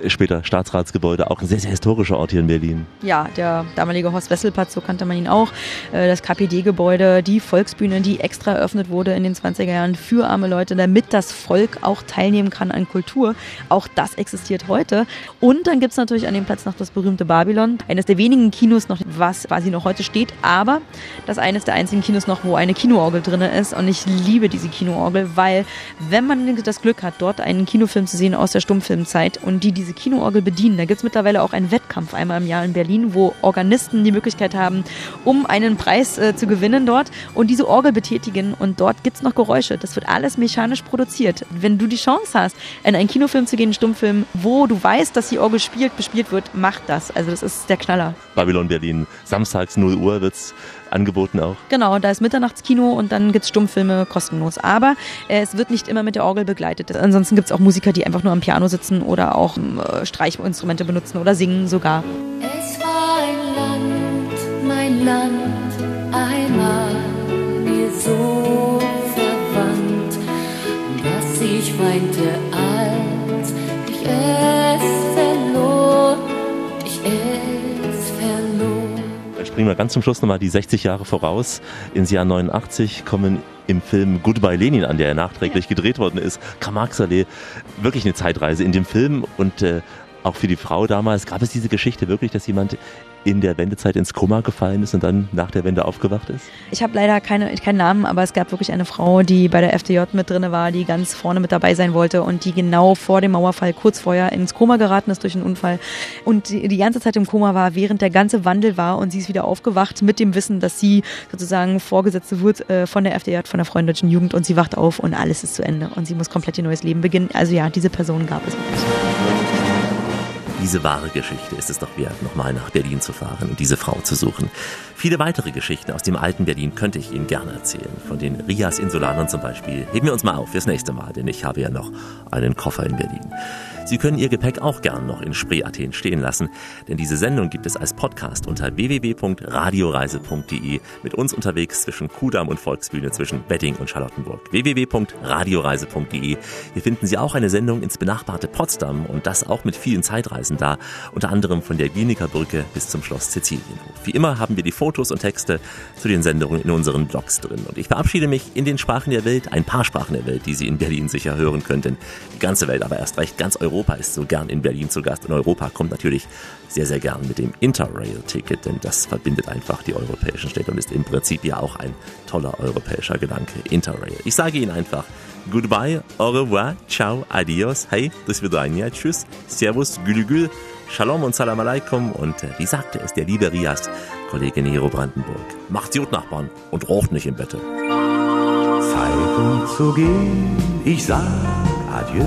später Staatsratsgebäude, auch ein sehr, sehr historischer Ort hier in Berlin. Ja, der damalige Horst Wesselplatz, so kannte man ihn auch. Äh, Das KPD-Gebäude, die Volksbühne, die extra eröffnet wurde in den 20er Jahren für arme Leute, damit das Volk auch teilnehmen kann an Kultur. Auch das existiert heute. Und dann gibt's natürlich an dem Platz noch das berühmte Babylon, eines der wenigen Kinos noch, was quasi noch heute steht, aber das eines der einzigen Kinos noch, wo eine Kinoorgel drin ist. Und ich liebe diese Kinoorgel, weil wenn man das Glück hat, dort einen Kinofilm zu sehen aus der Stummfilmzeit und die diese Kinoorgel bedienen, da gibt's mittlerweile auch einen Wettkampf einmal im Jahr in Berlin, wo Organisten die Möglichkeit haben, um einen Preis äh, zu gewinnen dort und diese Orgel betätigen und dort gibt's noch Geräusche. Das wird alles mechanisch produziert. Wenn du die Chance hast, in einen Kinofilm zu gehen, einen Stummfilm, wo du weißt, dass die Orgel spielt, bespielt wird, mach das. Also das ist der Knaller. Babylon Berlin, samstags 0 Uhr wird's angeboten auch. Genau, da ist Mitternachtskino und dann gibt's Stummfilme kostenlos. Aber äh, es wird nicht immer mit der Orgel begleitet. Ansonsten gibt's auch Musiker, die einfach nur am Piano sitzen oder auch äh, Streichinstrumente benutzen oder singen sogar. Es war ein Land, mein Land, einmal mir so verwandt, dass ich weinte, springen wir ganz zum Schluss nochmal die 60 Jahre voraus. Ins Jahr 89 kommen im Film Goodbye Lenin an, der ja nachträglich gedreht worden ist. Karl-Marx-Allee, wirklich eine Zeitreise in dem Film und äh, auch für die Frau damals. Gab es diese Geschichte wirklich, dass jemand in der Wendezeit ins Koma gefallen ist und dann nach der Wende aufgewacht ist? Ich habe leider keine, keinen Namen, aber es gab wirklich eine Frau, die bei der FDJ mit drinne war, die ganz vorne mit dabei sein wollte und die genau vor dem Mauerfall kurz vorher ins Koma geraten ist durch einen Unfall und die, die ganze Zeit im Koma war, während der ganze Wandel war und sie ist wieder aufgewacht mit dem Wissen, dass sie sozusagen Vorgesetzte wird äh, von der FDJ, von der Freien Deutschen Jugend und sie wacht auf und alles ist zu Ende und sie muss komplett ihr neues Leben beginnen. Also ja, diese Person gab es wirklich. Diese wahre Geschichte ist es doch wert, nochmal nach Berlin zu fahren und diese Frau zu suchen. Viele weitere Geschichten aus dem alten Berlin könnte ich Ihnen gerne erzählen. Von den Rias Insulanern zum Beispiel. Heben wir uns mal auf fürs nächste Mal, denn ich habe ja noch einen Koffer in Berlin. Sie können Ihr Gepäck auch gern noch in Spree Athen stehen lassen, denn diese Sendung gibt es als Podcast unter www.radioreise.de mit uns unterwegs zwischen Kudamm und Volksbühne, zwischen Wedding und Charlottenburg. www.radioreise.de. Hier finden Sie auch eine Sendung ins benachbarte Potsdam und das auch mit vielen Zeitreisen da, unter anderem von der Glienickerbrücke Brücke bis zum Schloss Sizilienhof. Wie immer haben wir die Fotos und Texte zu den Sendungen in unseren Blogs drin. Und ich verabschiede mich in den Sprachen der Welt, ein paar Sprachen der Welt, die Sie in Berlin sicher hören könnten. Die ganze Welt, aber erst recht ganz Europa ist so gern in Berlin zu Gast. Und Europa kommt natürlich sehr, sehr gern mit dem Interrail-Ticket, denn das verbindet einfach die europäischen Städte und ist im Prinzip ja auch ein toller europäischer Gedanke. Interrail. Ich sage Ihnen einfach Goodbye, au revoir, ciao, adios, hey, bis vidania, tschüss, servus, gülü Shalom und Salam Aleikum und äh, wie sagte es der liebe Rias, Kollege Nero Brandenburg. Macht's gut, Nachbarn, und rocht nicht im Bette. Zeit um zu gehen, ich sag Adieu,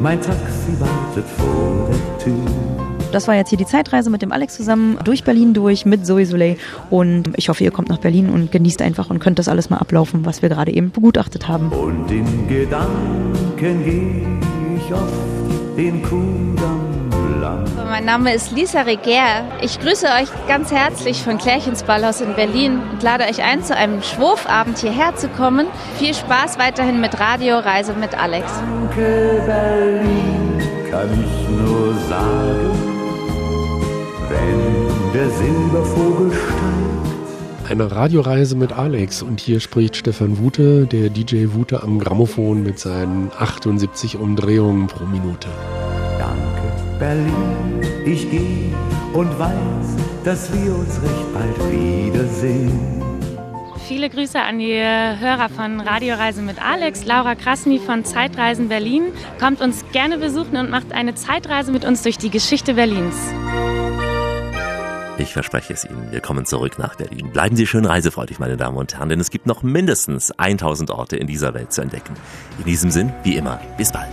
mein Taxi wartet vor der Tür. Das war jetzt hier die Zeitreise mit dem Alex zusammen durch Berlin durch mit Zoe Soleil. Und ich hoffe, ihr kommt nach Berlin und genießt einfach und könnt das alles mal ablaufen, was wir gerade eben begutachtet haben. Und in Gedanken gehe ich auf den Kudamm lang. Mein Name ist Lisa Reger. Ich grüße euch ganz herzlich von Klärchens Ballhaus in Berlin und lade euch ein, zu einem Schwurfabend hierher zu kommen. Viel Spaß weiterhin mit Radio Reise mit Alex. Danke Berlin, kann ich nur sagen, wenn der Silbervogel steigt. Eine Radioreise mit Alex und hier spricht Stefan Wute, der DJ Wute am Grammophon mit seinen 78 Umdrehungen pro Minute. Berlin, ich geh und weiß, dass wir uns recht bald wiedersehen. Viele Grüße an die Hörer von Radioreise mit Alex. Laura Krasny von Zeitreisen Berlin kommt uns gerne besuchen und macht eine Zeitreise mit uns durch die Geschichte Berlins. Ich verspreche es Ihnen, wir kommen zurück nach Berlin. Bleiben Sie schön reisefreudig, meine Damen und Herren, denn es gibt noch mindestens 1000 Orte in dieser Welt zu entdecken. In diesem Sinn, wie immer, bis bald.